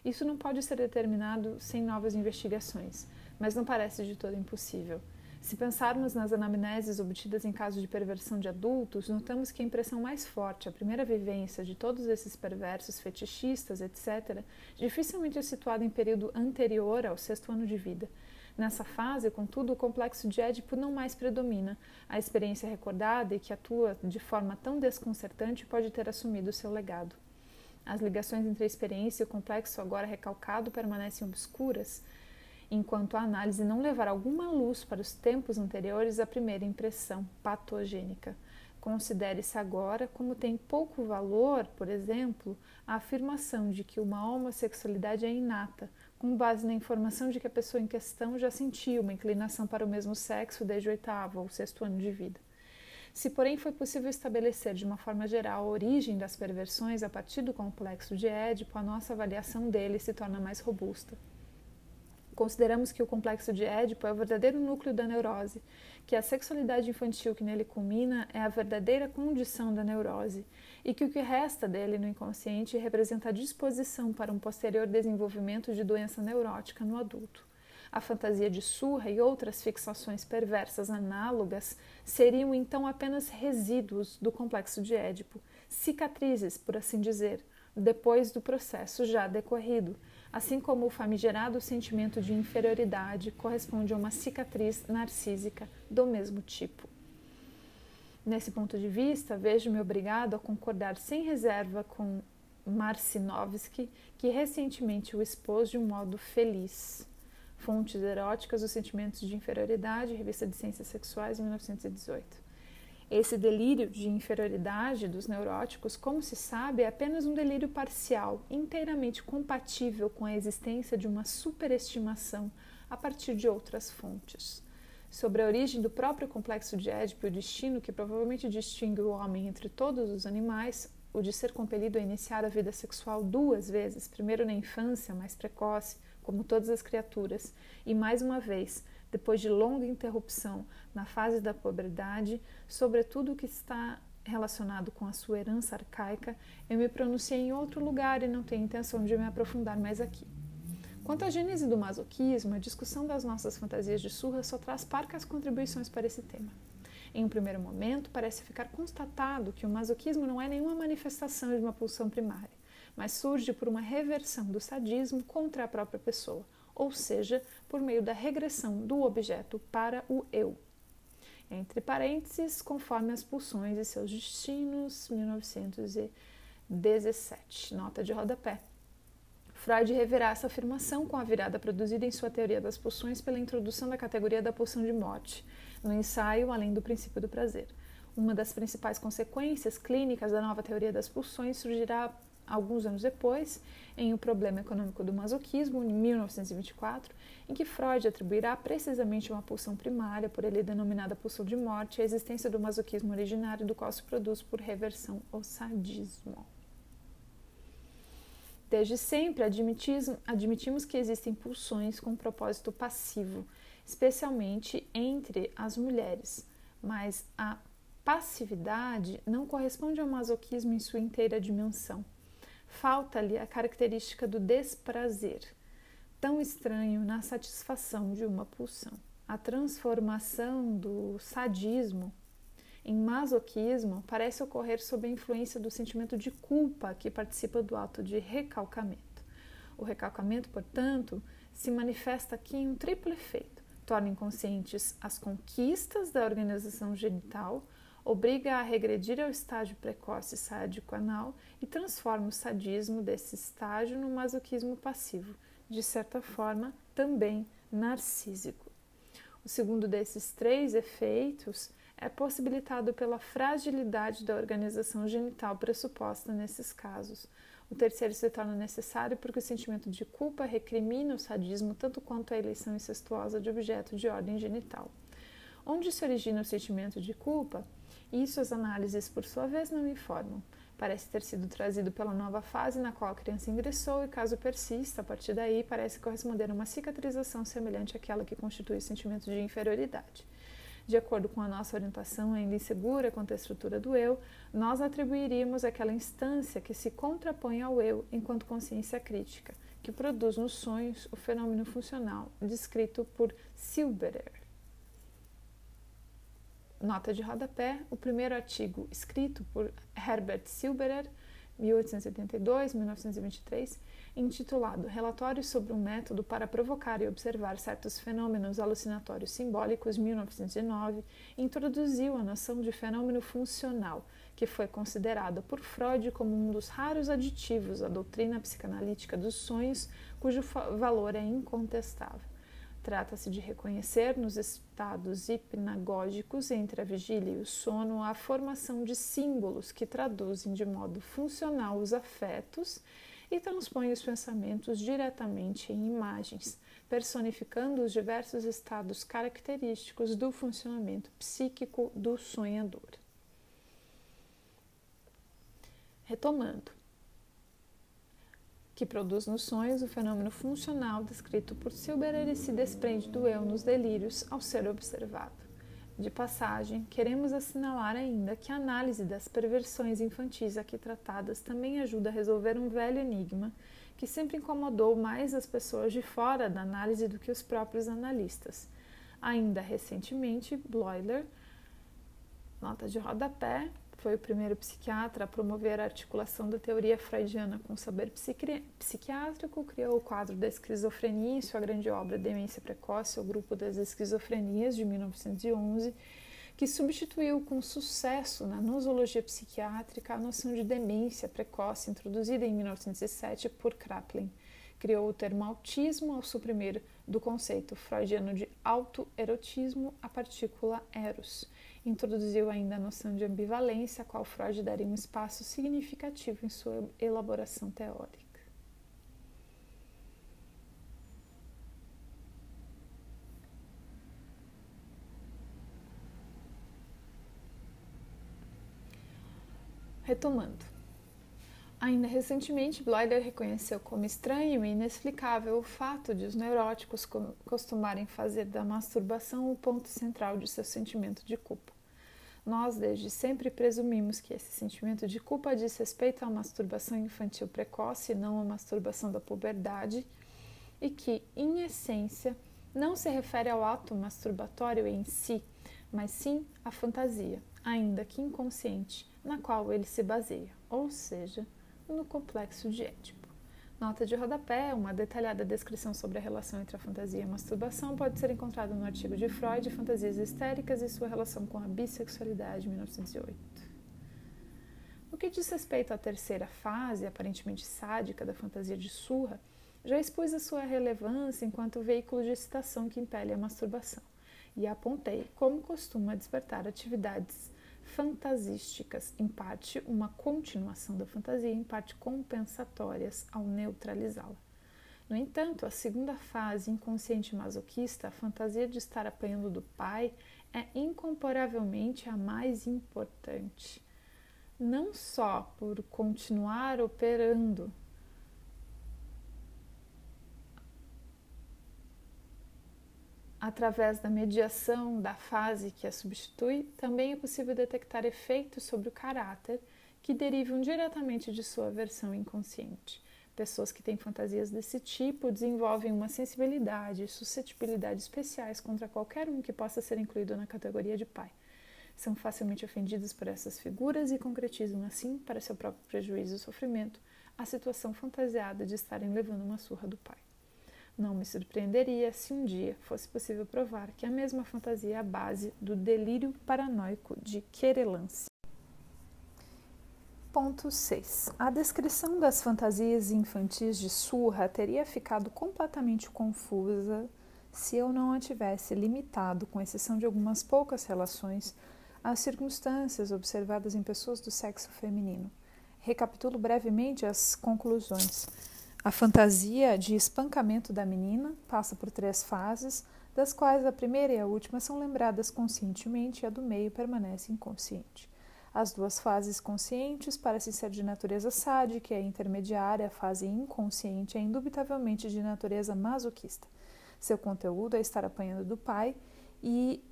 Isso não pode ser determinado sem novas investigações, mas não parece de todo impossível. Se pensarmos nas anamneses obtidas em casos de perversão de adultos, notamos que a impressão mais forte, a primeira vivência de todos esses perversos, fetichistas, etc., dificilmente é situada em período anterior ao sexto ano de vida. Nessa fase, contudo, o complexo de Édipo não mais predomina. A experiência recordada e que atua de forma tão desconcertante pode ter assumido seu legado. As ligações entre a experiência e o complexo agora recalcado permanecem obscuras, enquanto a análise não levar alguma luz para os tempos anteriores à primeira impressão patogênica. Considere-se agora como tem pouco valor, por exemplo, a afirmação de que uma homossexualidade é inata, com base na informação de que a pessoa em questão já sentia uma inclinação para o mesmo sexo desde o oitavo ou sexto ano de vida. Se, porém, foi possível estabelecer de uma forma geral a origem das perversões a partir do complexo de Édipo, a nossa avaliação dele se torna mais robusta. Consideramos que o complexo de Édipo é o verdadeiro núcleo da neurose, que a sexualidade infantil que nele culmina é a verdadeira condição da neurose, e que o que resta dele no inconsciente representa a disposição para um posterior desenvolvimento de doença neurótica no adulto. A fantasia de surra e outras fixações perversas análogas seriam então apenas resíduos do complexo de Édipo, cicatrizes, por assim dizer, depois do processo já decorrido, assim como o famigerado sentimento de inferioridade corresponde a uma cicatriz narcísica do mesmo tipo. Nesse ponto de vista, vejo-me obrigado a concordar sem reserva com Marcinovski, que recentemente o expôs de um modo feliz. Fontes eróticas dos sentimentos de inferioridade, Revista de Ciências Sexuais, 1918. Esse delírio de inferioridade dos neuróticos, como se sabe, é apenas um delírio parcial, inteiramente compatível com a existência de uma superestimação a partir de outras fontes. Sobre a origem do próprio complexo de Édipo e o destino que provavelmente distingue o homem entre todos os animais, o de ser compelido a iniciar a vida sexual duas vezes, primeiro na infância, mais precoce, como todas as criaturas, e mais uma vez, depois de longa interrupção na fase da pobredade, sobre tudo o que está relacionado com a sua herança arcaica, eu me pronunciei em outro lugar e não tenho intenção de me aprofundar mais aqui. Quanto à gênese do masoquismo, a discussão das nossas fantasias de surra só traz parcas contribuições para esse tema. Em um primeiro momento, parece ficar constatado que o masoquismo não é nenhuma manifestação de uma pulsão primária, mas surge por uma reversão do sadismo contra a própria pessoa, ou seja, por meio da regressão do objeto para o eu. Entre parênteses, conforme as pulsões e seus destinos, 1917. Nota de rodapé. Freud reverá essa afirmação com a virada produzida em sua teoria das pulsões pela introdução da categoria da pulsão de morte, no ensaio Além do Princípio do Prazer. Uma das principais consequências clínicas da nova teoria das pulsões surgirá alguns anos depois, em O Problema Econômico do Masoquismo, em 1924, em que Freud atribuirá precisamente uma pulsão primária, por ele denominada pulsão de morte, a existência do masoquismo originário, do qual se produz por reversão o sadismo. Desde sempre admitimos que existem pulsões com propósito passivo, especialmente entre as mulheres, mas a passividade não corresponde ao masoquismo em sua inteira dimensão. Falta-lhe a característica do desprazer, tão estranho na satisfação de uma pulsão. A transformação do sadismo em masoquismo parece ocorrer sob a influência do sentimento de culpa que participa do ato de recalcamento. O recalcamento, portanto, se manifesta aqui em um triplo efeito: torna inconscientes as conquistas da organização genital, obriga a regredir ao estágio precoce sádico anal e transforma o sadismo desse estágio no masoquismo passivo, de certa forma também narcísico. O segundo desses três efeitos é possibilitado pela fragilidade da organização genital pressuposta nesses casos. O terceiro se torna necessário porque o sentimento de culpa recrimina o sadismo tanto quanto a eleição incestuosa de objeto de ordem genital. Onde se origina o sentimento de culpa? Isso as análises, por sua vez, não informam. Parece ter sido trazido pela nova fase na qual a criança ingressou e, caso persista, a partir daí parece corresponder a uma cicatrização semelhante àquela que constitui o sentimento de inferioridade. De acordo com a nossa orientação ainda insegura quanto à estrutura do eu, nós atribuiríamos aquela instância que se contrapõe ao eu enquanto consciência crítica, que produz nos sonhos o fenômeno funcional descrito por Silberer. Nota de rodapé: o primeiro artigo escrito por Herbert Silberer, 1882-1923, intitulado Relatório sobre um método para provocar e observar certos fenômenos alucinatórios simbólicos, 1909, introduziu a noção de fenômeno funcional, que foi considerada por Freud como um dos raros aditivos à doutrina psicanalítica dos sonhos, cujo valor é incontestável. Trata-se de reconhecer nos estados hipnagógicos entre a vigília e o sono a formação de símbolos que traduzem de modo funcional os afetos e transpõem os pensamentos diretamente em imagens, personificando os diversos estados característicos do funcionamento psíquico do sonhador. Retomando, que produz nos sonhos o fenômeno funcional descrito por Silberer e se desprende do eu nos delírios ao ser observado. De passagem, queremos assinalar ainda que a análise das perversões infantis aqui tratadas também ajuda a resolver um velho enigma que sempre incomodou mais as pessoas de fora da análise do que os próprios analistas. Ainda recentemente, Bloiler, nota de rodapé, foi o primeiro psiquiatra a promover a articulação da teoria freudiana com o saber psiquiátrico, criou o quadro da esquizofrenia em sua grande obra Demência Precoce, o grupo das esquizofrenias, de 1911, que substituiu com sucesso na nosologia psiquiátrica a noção de demência precoce, introduzida em 1907 por Kraepelin. Criou o termo autismo ao suprimir do conceito freudiano de autoerotismo a partícula eros Introduziu ainda a noção de ambivalência, a qual Freud daria um espaço significativo em sua elaboração teórica. Retomando. Ainda recentemente, Bloider reconheceu como estranho e inexplicável o fato de os neuróticos costumarem fazer da masturbação o ponto central de seu sentimento de culpa. Nós, desde sempre, presumimos que esse sentimento de culpa diz respeito à masturbação infantil precoce e não à masturbação da puberdade, e que, em essência, não se refere ao ato masturbatório em si, mas sim à fantasia, ainda que inconsciente, na qual ele se baseia, ou seja, no complexo de Édipo. Nota de rodapé, uma detalhada descrição sobre a relação entre a fantasia e a masturbação pode ser encontrada no artigo de Freud, Fantasias Histéricas e sua relação com a bissexualidade, 1908. No que diz respeito à terceira fase, aparentemente sádica, da fantasia de surra, já expus a sua relevância enquanto veículo de excitação que impele a masturbação, e apontei como costuma despertar atividades fantasísticas, em parte uma continuação da fantasia, em parte compensatórias ao neutralizá-la. No entanto, a segunda fase inconsciente masoquista, a fantasia de estar apanhando do pai, é incomparavelmente a mais importante. Não só por continuar operando Através da mediação da fase que a substitui, também é possível detectar efeitos sobre o caráter que derivam diretamente de sua versão inconsciente. Pessoas que têm fantasias desse tipo desenvolvem uma sensibilidade e suscetibilidade especiais contra qualquer um que possa ser incluído na categoria de pai. São facilmente ofendidos por essas figuras e concretizam assim, para seu próprio prejuízo e sofrimento, a situação fantasiada de estarem levando uma surra do pai. Não me surpreenderia se um dia fosse possível provar que a mesma fantasia é a base do delírio paranoico de Querelance. Ponto 6. A descrição das fantasias infantis de Surra teria ficado completamente confusa se eu não a tivesse limitado, com exceção de algumas poucas relações, às circunstâncias observadas em pessoas do sexo feminino. Recapitulo brevemente as conclusões. A fantasia de espancamento da menina passa por três fases, das quais a primeira e a última são lembradas conscientemente e a do meio permanece inconsciente. As duas fases conscientes parecem ser de natureza sádica e a intermediária, a fase inconsciente, é indubitavelmente de natureza masoquista. Seu conteúdo é estar apanhando do pai e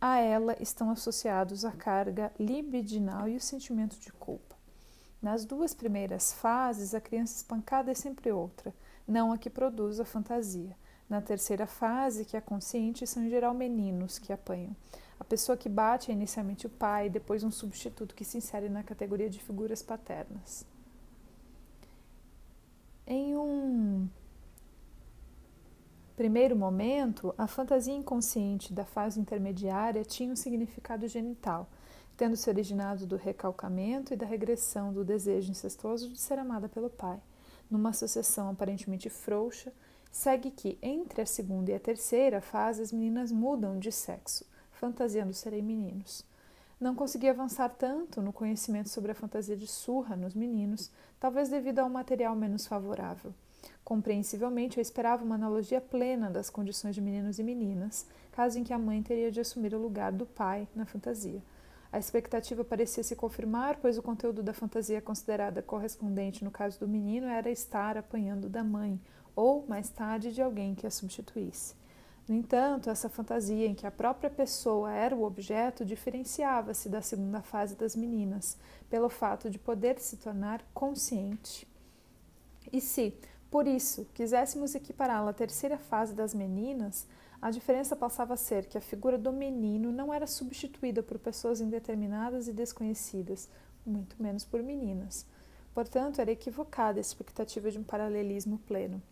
a ela estão associados a carga libidinal e o sentimento de culpa. Nas duas primeiras fases, a criança espancada é sempre outra, não a que produz a fantasia. Na terceira fase, que é consciente, são em geral meninos que apanham. A pessoa que bate é inicialmente o pai, depois um substituto que se insere na categoria de figuras paternas. Em um primeiro momento, a fantasia inconsciente da fase intermediária tinha um significado genital tendo se originado do recalcamento e da regressão do desejo incestuoso de ser amada pelo pai. Numa associação aparentemente frouxa, segue que, entre a segunda e a terceira fase, as meninas mudam de sexo, fantasiando serem meninos. Não consegui avançar tanto no conhecimento sobre a fantasia de surra nos meninos, talvez devido a um material menos favorável. Compreensivelmente, eu esperava uma analogia plena das condições de meninos e meninas, caso em que a mãe teria de assumir o lugar do pai na fantasia. A expectativa parecia se confirmar, pois o conteúdo da fantasia considerada correspondente no caso do menino era estar apanhando da mãe, ou, mais tarde, de alguém que a substituísse. No entanto, essa fantasia em que a própria pessoa era o objeto diferenciava-se da segunda fase das meninas, pelo fato de poder se tornar consciente. E se, por isso, quiséssemos equipará-la à terceira fase das meninas, a diferença passava a ser que a figura do menino não era substituída por pessoas indeterminadas e desconhecidas, muito menos por meninas. Portanto, era equivocada a expectativa de um paralelismo pleno.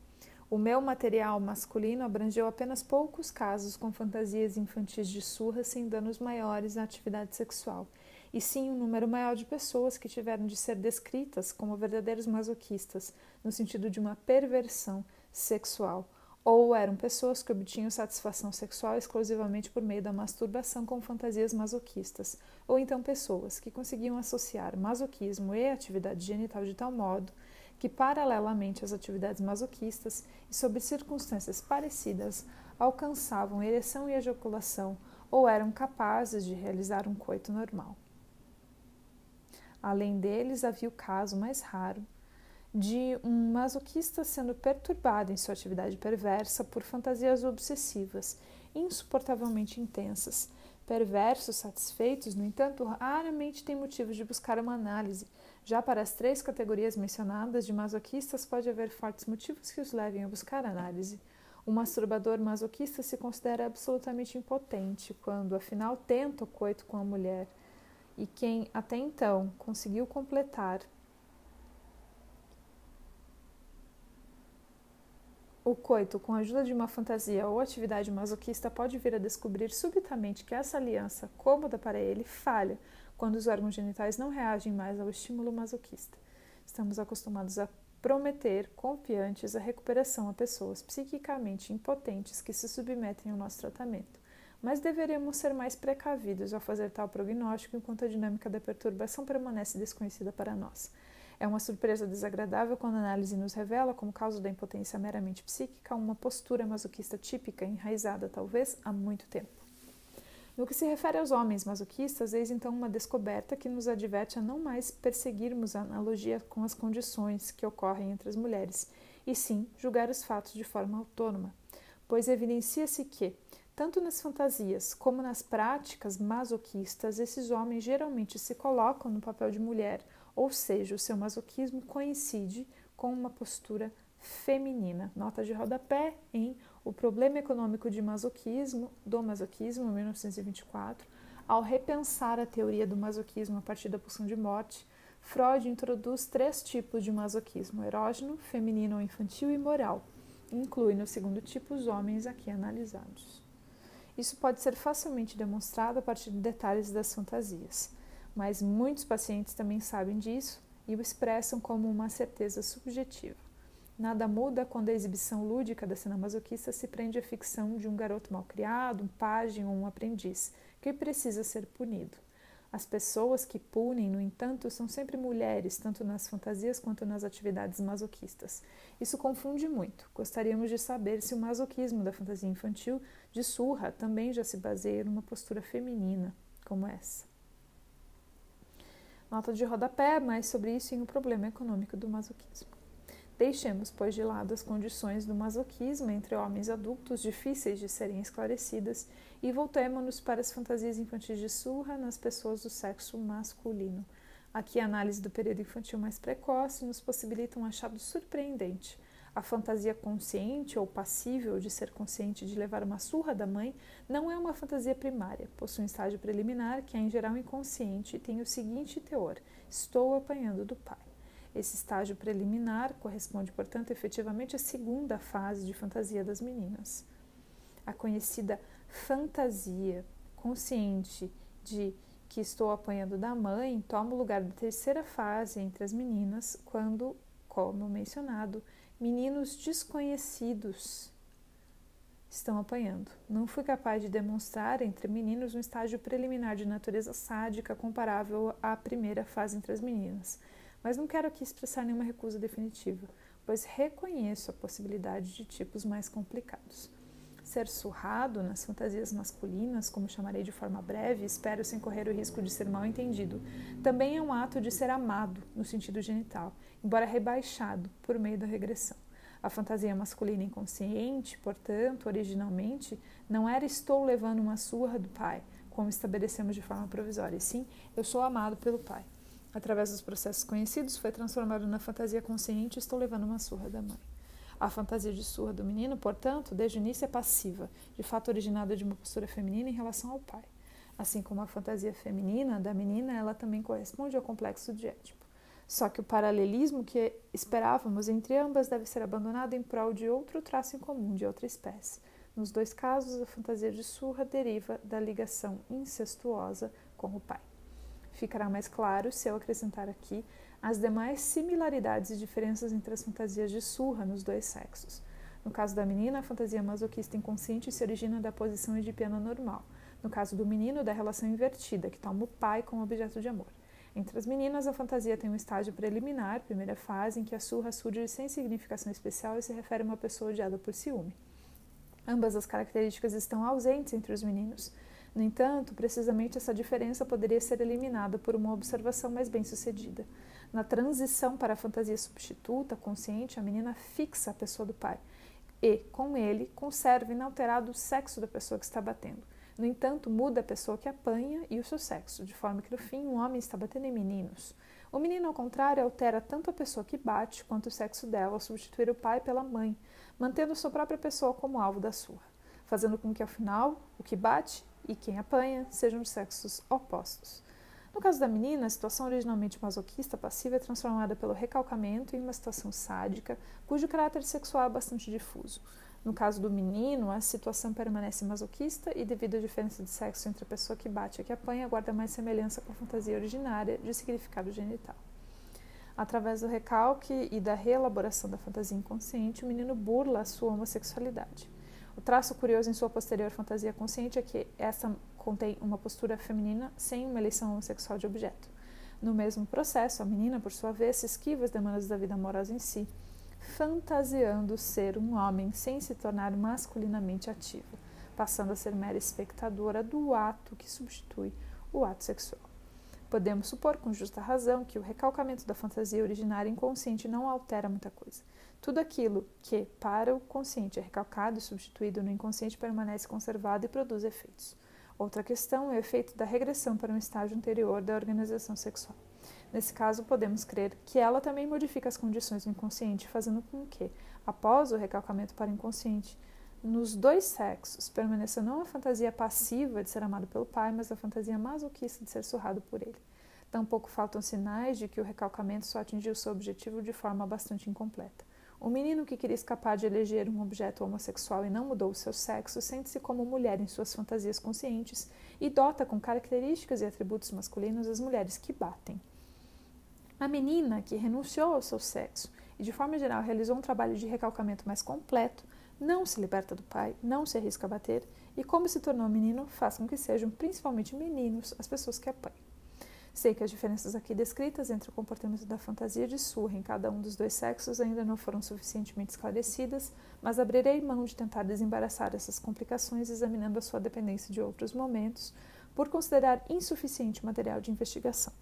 O meu material masculino abrangeu apenas poucos casos com fantasias infantis de surra sem danos maiores à atividade sexual, e sim um número maior de pessoas que tiveram de ser descritas como verdadeiros masoquistas, no sentido de uma perversão sexual ou eram pessoas que obtinham satisfação sexual exclusivamente por meio da masturbação com fantasias masoquistas, ou então pessoas que conseguiam associar masoquismo e atividade genital de tal modo que, paralelamente às atividades masoquistas e sob circunstâncias parecidas, alcançavam ereção e ejaculação ou eram capazes de realizar um coito normal. Além deles, havia o caso mais raro de um masoquista sendo perturbado em sua atividade perversa por fantasias obsessivas, insuportavelmente intensas. Perversos satisfeitos, no entanto, raramente têm motivos de buscar uma análise. Já para as três categorias mencionadas de masoquistas, pode haver fortes motivos que os levem a buscar análise. O masturbador masoquista se considera absolutamente impotente quando, afinal, tenta o coito com a mulher, e quem até então conseguiu completar O coito, com a ajuda de uma fantasia ou atividade masoquista, pode vir a descobrir subitamente que essa aliança, cômoda para ele, falha quando os órgãos genitais não reagem mais ao estímulo masoquista. Estamos acostumados a prometer, confiantes, a recuperação a pessoas psiquicamente impotentes que se submetem ao nosso tratamento. mas deveremos ser mais precavidos ao fazer tal prognóstico enquanto a dinâmica da perturbação permanece desconhecida para nós. É uma surpresa desagradável quando a análise nos revela, como causa da impotência meramente psíquica, uma postura masoquista típica, enraizada talvez há muito tempo. No que se refere aos homens masoquistas, eis então uma descoberta que nos adverte a não mais perseguirmos a analogia com as condições que ocorrem entre as mulheres, e sim julgar os fatos de forma autônoma, pois evidencia-se que, tanto nas fantasias como nas práticas masoquistas, esses homens geralmente se colocam no papel de mulher, ou seja, o seu masoquismo coincide com uma postura feminina. Nota de rodapé em O Problema Econômico de Masoquismo, do Masoquismo, 1924. Ao repensar a teoria do masoquismo a partir da pulsão de morte, Freud introduz três tipos de masoquismo: erógeno, feminino ou infantil e moral. Inclui no segundo tipo os homens aqui analisados. Isso pode ser facilmente demonstrado a partir de detalhes das fantasias, mas muitos pacientes também sabem disso e o expressam como uma certeza subjetiva. Nada muda quando a exibição lúdica da cena masoquista se prende à ficção de um garoto mal criado, um pajem ou um aprendiz, que precisa ser punido. As pessoas que punem, no entanto, são sempre mulheres, tanto nas fantasias quanto nas atividades masoquistas. Isso confunde muito. Gostaríamos de saber se o masoquismo da fantasia infantil de surra também já se baseia numa postura feminina, como essa. Nota de rodapé, mais sobre isso em O Problema Econômico do Masoquismo. Deixemos, pois, de lado as condições do masoquismo entre homens adultos difíceis de serem esclarecidas e voltemos-nos para as fantasias infantis de surra nas pessoas do sexo masculino. Aqui a análise do período infantil mais precoce nos possibilita um achado surpreendente. A fantasia consciente ou passível de ser consciente de levar uma surra da mãe não é uma fantasia primária, possui um estágio preliminar que é em geral inconsciente e tem o seguinte teor: estou apanhando do pai. Esse estágio preliminar corresponde, portanto, efetivamente à segunda fase de fantasia das meninas. A conhecida fantasia consciente de que estou apanhando da mãe toma o lugar da terceira fase entre as meninas, quando, como mencionado, meninos desconhecidos estão apanhando. Não fui capaz de demonstrar entre meninos um estágio preliminar de natureza sádica comparável à primeira fase entre as meninas mas não quero aqui expressar nenhuma recusa definitiva, pois reconheço a possibilidade de tipos mais complicados. Ser surrado nas fantasias masculinas, como chamarei de forma breve, espero sem correr o risco de ser mal entendido, também é um ato de ser amado no sentido genital, embora rebaixado por meio da regressão. A fantasia masculina inconsciente, portanto, originalmente, não era estou levando uma surra do pai, como estabelecemos de forma provisória, e sim eu sou amado pelo pai através dos processos conhecidos, foi transformado na fantasia consciente estou levando uma surra da mãe. A fantasia de surra do menino, portanto, desde o início é passiva, de fato originada de uma postura feminina em relação ao pai. Assim como a fantasia feminina da menina, ela também corresponde ao complexo de Édipo. Só que o paralelismo que esperávamos entre ambas deve ser abandonado em prol de outro traço em comum, de outra espécie. Nos dois casos, a fantasia de surra deriva da ligação incestuosa com o pai. Ficará mais claro se eu acrescentar aqui as demais similaridades e diferenças entre as fantasias de surra nos dois sexos. No caso da menina, a fantasia masoquista inconsciente se origina da posição edipiana normal. No caso do menino, da relação invertida, que toma o pai como objeto de amor. Entre as meninas, a fantasia tem um estágio preliminar, primeira fase, em que a surra surge sem significação especial e se refere a uma pessoa odiada por ciúme. Ambas as características estão ausentes entre os meninos. No entanto, precisamente essa diferença poderia ser eliminada por uma observação mais bem-sucedida. Na transição para a fantasia substituta, consciente, a menina fixa a pessoa do pai e, com ele, conserva inalterado o sexo da pessoa que está batendo. No entanto, muda a pessoa que apanha e o seu sexo, de forma que no fim um homem está batendo em meninos. O menino, ao contrário, altera tanto a pessoa que bate quanto o sexo dela ao substituir o pai pela mãe, mantendo sua própria pessoa como alvo da surra, fazendo com que, ao final, o que bate e quem apanha sejam de sexos opostos. No caso da menina, a situação originalmente masoquista passiva é transformada pelo recalcamento em uma situação sádica, cujo caráter sexual é bastante difuso. No caso do menino, a situação permanece masoquista e, devido à diferença de sexo entre a pessoa que bate e a que apanha, guarda mais semelhança com a fantasia originária de significado genital. Através do recalque e da reelaboração da fantasia inconsciente, o menino burla a sua homossexualidade. O traço curioso em sua posterior fantasia consciente é que essa contém uma postura feminina sem uma eleição homossexual de objeto. No mesmo processo, a menina, por sua vez, se esquiva as demandas da vida amorosa em si, fantasiando ser um homem sem se tornar masculinamente ativa, passando a ser mera espectadora do ato que substitui o ato sexual. Podemos supor com justa razão que o recalcamento da fantasia originária inconsciente não altera muita coisa. Tudo aquilo que, para o consciente, é recalcado e substituído no inconsciente permanece conservado e produz efeitos. Outra questão é o efeito da regressão para um estágio anterior da organização sexual. Nesse caso, podemos crer que ela também modifica as condições do inconsciente, fazendo com que, após o recalcamento para o inconsciente, nos dois sexos permaneça não a fantasia passiva de ser amado pelo pai, mas a fantasia masoquista de ser surrado por ele. Tampouco faltam sinais de que o recalcamento só atingiu seu objetivo de forma bastante incompleta. O menino que queria escapar de eleger um objeto homossexual e não mudou o seu sexo sente-se como mulher em suas fantasias conscientes e dota com características e atributos masculinos as mulheres que batem. A menina que renunciou ao seu sexo e, de forma geral, realizou um trabalho de recalcamento mais completo, não se liberta do pai, não se arrisca a bater e, como se tornou menino, faz com que sejam principalmente meninos as pessoas que apanham. Sei que as diferenças aqui descritas entre o comportamento da fantasia de surra em cada um dos dois sexos ainda não foram suficientemente esclarecidas, mas abrirei mão de tentar desembaraçar essas complicações examinando a sua dependência de outros momentos, por considerar insuficiente material de investigação.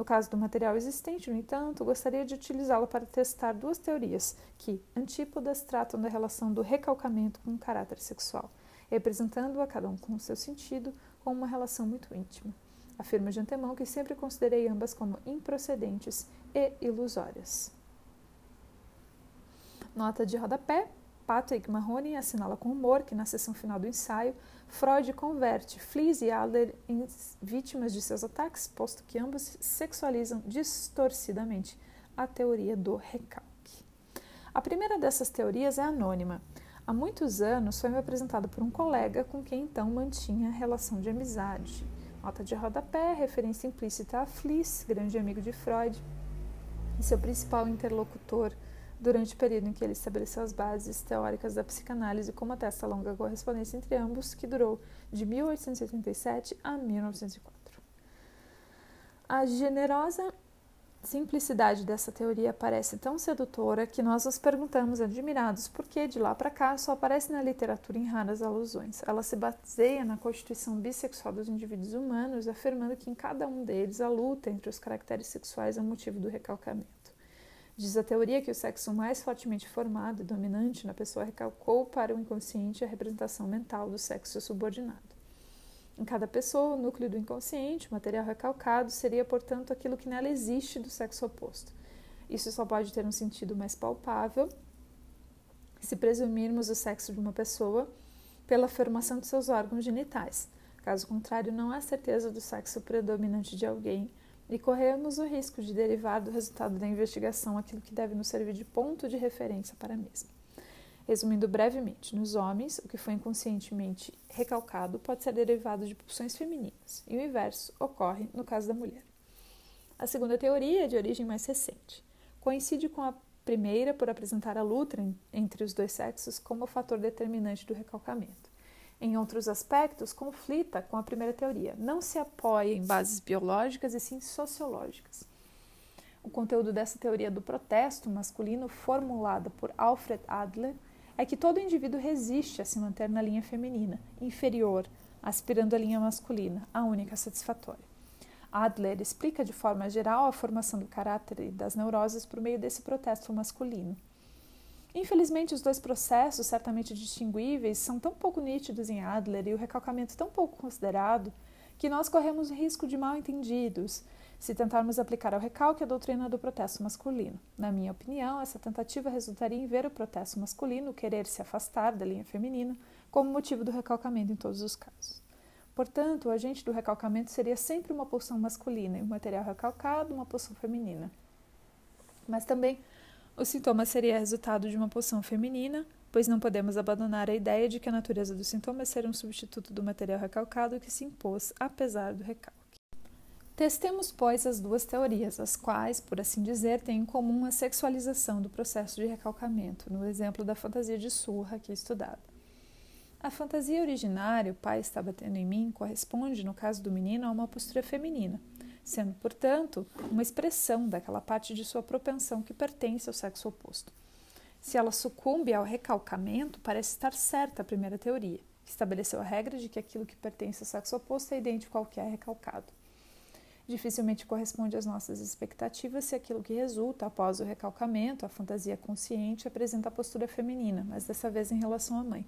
No caso do material existente, no entanto, gostaria de utilizá-lo para testar duas teorias que, antípodas, tratam da relação do recalcamento com o caráter sexual, representando-a cada um com o seu sentido, como uma relação muito íntima. Afirmo de antemão que sempre considerei ambas como improcedentes e ilusórias. Nota de rodapé. Patrick Mahoney assinala com humor que, na sessão final do ensaio, Freud converte Flies e Adler em vítimas de seus ataques, posto que ambos sexualizam distorcidamente a teoria do recalque. A primeira dessas teorias é anônima. Há muitos anos foi me apresentada por um colega com quem então mantinha relação de amizade. Nota de rodapé, referência implícita a Fliss, grande amigo de Freud, e seu principal interlocutor durante o período em que ele estabeleceu as bases teóricas da psicanálise, como atesta a longa correspondência entre ambos, que durou de 1887 a 1904. A generosa simplicidade dessa teoria parece tão sedutora que nós nos perguntamos admirados por que de lá para cá só aparece na literatura em raras alusões. Ela se baseia na constituição bissexual dos indivíduos humanos, afirmando que em cada um deles a luta entre os caracteres sexuais é o motivo do recalcamento. Diz a teoria que o sexo mais fortemente formado e dominante na pessoa recalcou para o inconsciente a representação mental do sexo subordinado. Em cada pessoa, o núcleo do inconsciente, o material recalcado, seria, portanto, aquilo que nela existe do sexo oposto. Isso só pode ter um sentido mais palpável se presumirmos o sexo de uma pessoa pela formação de seus órgãos genitais. Caso contrário, não há certeza do sexo predominante de alguém e corremos o risco de derivar do resultado da investigação aquilo que deve nos servir de ponto de referência para a mesma. Resumindo brevemente, nos homens, o que foi inconscientemente recalcado pode ser derivado de pulsões femininas, e o inverso ocorre no caso da mulher. A segunda teoria é de origem mais recente. Coincide com a primeira por apresentar a luta entre os dois sexos como fator determinante do recalcamento. Em outros aspectos, conflita com a primeira teoria. Não se apoia em bases biológicas e sim sociológicas. O conteúdo dessa teoria do protesto masculino, formulada por Alfred Adler, é que todo indivíduo resiste a se manter na linha feminina, inferior, aspirando à linha masculina, a única satisfatória. Adler explica de forma geral a formação do caráter e das neuroses por meio desse protesto masculino. Infelizmente, os dois processos, certamente distinguíveis, são tão pouco nítidos em Adler e o recalcamento tão pouco considerado que nós corremos risco de mal entendidos se tentarmos aplicar ao recalque a doutrina do protesto masculino. Na minha opinião, essa tentativa resultaria em ver o protesto masculino querer se afastar da linha feminina como motivo do recalcamento em todos os casos. Portanto, o agente do recalcamento seria sempre uma pulsão masculina e o material recalcado uma pulsão feminina. Mas também o sintoma seria resultado de uma pulsão feminina, pois não podemos abandonar a ideia de que a natureza do sintoma é ser um substituto do material recalcado que se impôs apesar do recalque. Testemos, pois, as duas teorias, as quais, por assim dizer, têm em comum a sexualização do processo de recalcamento, no exemplo da fantasia de surra aqui estudada. A fantasia originária, o pai está batendo em mim, corresponde, no caso do menino, a uma postura feminina, sendo, portanto, uma expressão daquela parte de sua propensão que pertence ao sexo oposto. Se ela sucumbe ao recalcamento, parece estar certa a primeira teoria, que estabeleceu a regra de que aquilo que pertence ao sexo oposto é idêntico ao que é recalcado. Dificilmente corresponde às nossas expectativas se aquilo que resulta após o recalcamento, a fantasia consciente, apresenta a postura feminina, mas dessa vez em relação à mãe.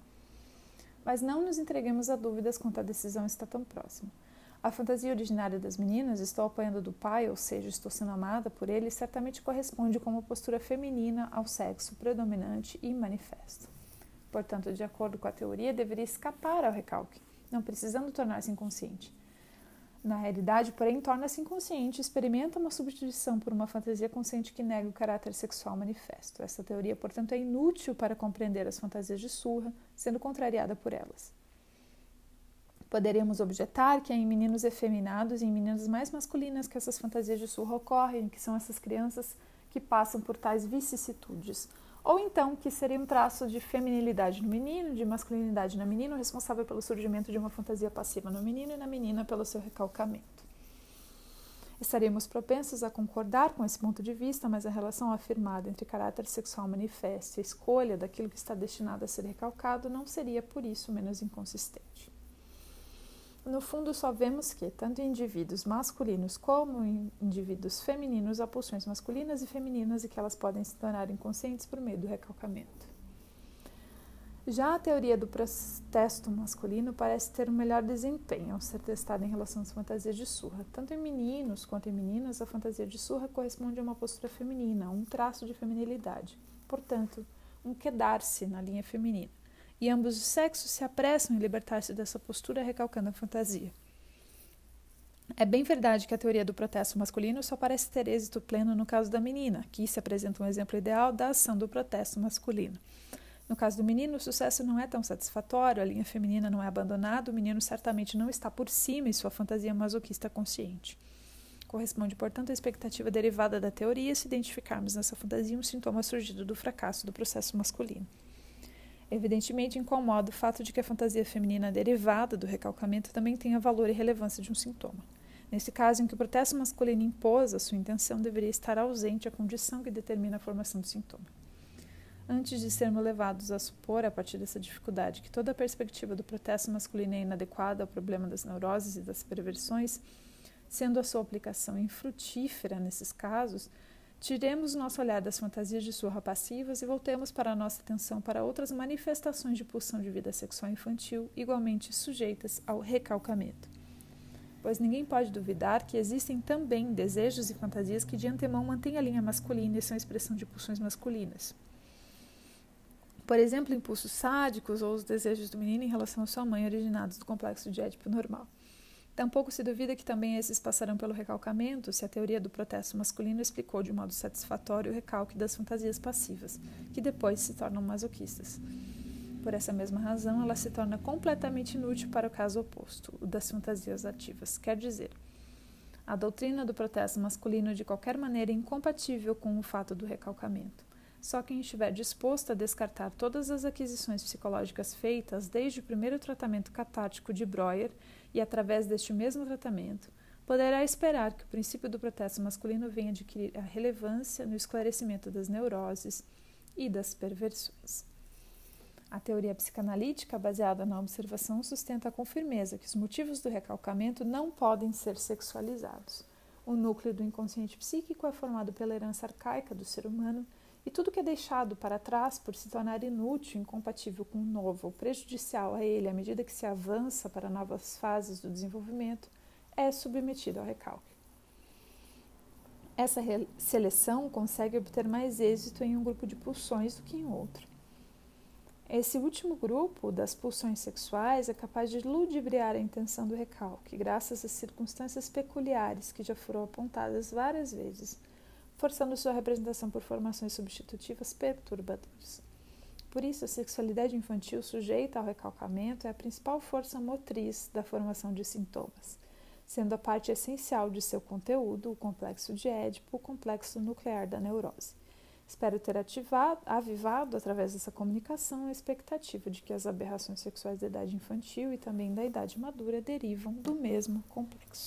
Mas não nos entreguemos a dúvidas quanto à decisão está tão próxima. A fantasia originária das meninas, estou apanhando do pai, ou seja, estou sendo amada por ele, certamente corresponde com uma postura feminina ao sexo predominante e manifesto. Portanto, de acordo com a teoria, deveria escapar ao recalque, não precisando tornar-se inconsciente. Na realidade, porém, torna-se inconsciente experimenta uma substituição por uma fantasia consciente que nega o caráter sexual manifesto. Essa teoria, portanto, é inútil para compreender as fantasias de surra, sendo contrariada por elas. Poderíamos objetar que é em meninos efeminados e em meninas mais masculinas que essas fantasias de surra ocorrem, que são essas crianças que passam por tais vicissitudes. Ou então que seria um traço de feminilidade no menino, de masculinidade na menina, responsável pelo surgimento de uma fantasia passiva no menino e na menina pelo seu recalcamento. Estaríamos propensos a concordar com esse ponto de vista, mas a relação afirmada entre caráter sexual manifesto e a escolha daquilo que está destinado a ser recalcado não seria, por isso, menos inconsistente. No fundo, só vemos que, tanto em indivíduos masculinos como em indivíduos femininos, há pulsões masculinas e femininas e que elas podem se tornar inconscientes por meio do recalcamento. Já a teoria do protesto masculino parece ter um melhor desempenho ao ser testada em relação às fantasias de surra. Tanto em meninos quanto em meninas, a fantasia de surra corresponde a uma postura feminina, um traço de feminilidade. Portanto, um quedar-se na linha feminina e ambos os sexos se apressam em libertar-se dessa postura recalcando a fantasia. É bem verdade que a teoria do protesto masculino só parece ter êxito pleno no caso da menina, que se apresenta um exemplo ideal da ação do protesto masculino. No caso do menino, o sucesso não é tão satisfatório, a linha feminina não é abandonada, o menino certamente não está por cima e sua fantasia masoquista consciente. Corresponde, portanto, à expectativa derivada da teoria se identificarmos nessa fantasia um sintoma surgido do fracasso do processo masculino. Evidentemente, incomoda o fato de que a fantasia feminina derivada do recalcamento também tenha valor e relevância de um sintoma. Nesse caso, em que o protesto masculino impôs a sua intenção, deveria estar ausente a condição que determina a formação do sintoma. Antes de sermos levados a supor, a partir dessa dificuldade, que toda a perspectiva do protesto masculino é inadequada ao problema das neuroses e das perversões, sendo a sua aplicação infrutífera nesses casos, Tiremos nosso olhar das fantasias de surra passivas e voltemos para a nossa atenção para outras manifestações de pulsão de vida sexual infantil igualmente sujeitas ao recalcamento. Pois ninguém pode duvidar que existem também desejos e fantasias que de antemão mantêm a linha masculina e são expressão de pulsões masculinas. Por exemplo, impulsos sádicos ou os desejos do menino em relação à sua mãe originados do complexo de Édipo normal. Tampouco se duvida que também esses passarão pelo recalcamento se a teoria do protesto masculino explicou de modo satisfatório o recalque das fantasias passivas, que depois se tornam masoquistas. Por essa mesma razão, ela se torna completamente inútil para o caso oposto, o das fantasias ativas. Quer dizer, a doutrina do protesto masculino de qualquer maneira é incompatível com o fato do recalcamento. Só quem estiver disposto a descartar todas as aquisições psicológicas feitas desde o primeiro tratamento catártico de Breuer e, através deste mesmo tratamento, poderá esperar que o princípio do protesto masculino venha adquirir a relevância no esclarecimento das neuroses e das perversões. A teoria psicanalítica, baseada na observação, sustenta com firmeza que os motivos do recalcamento não podem ser sexualizados. O núcleo do inconsciente psíquico é formado pela herança arcaica do ser humano e tudo que é deixado para trás por se tornar inútil, incompatível com o novo ou prejudicial a ele à medida que se avança para novas fases do desenvolvimento, é submetido ao recalque. Essa seleção consegue obter mais êxito em um grupo de pulsões do que em outro. Esse último grupo, das pulsões sexuais, é capaz de ludibriar a intenção do recalque, graças às circunstâncias peculiares que já foram apontadas várias vezes forçando sua representação por formações substitutivas perturbadoras. Por isso, a sexualidade infantil sujeita ao recalcamento é a principal força motriz da formação de sintomas, sendo a parte essencial de seu conteúdo o complexo de Édipo, o complexo nuclear da neurose. Espero ter ativado, avivado, através dessa comunicação, a expectativa de que as aberrações sexuais da idade infantil e também da idade madura derivam do mesmo complexo.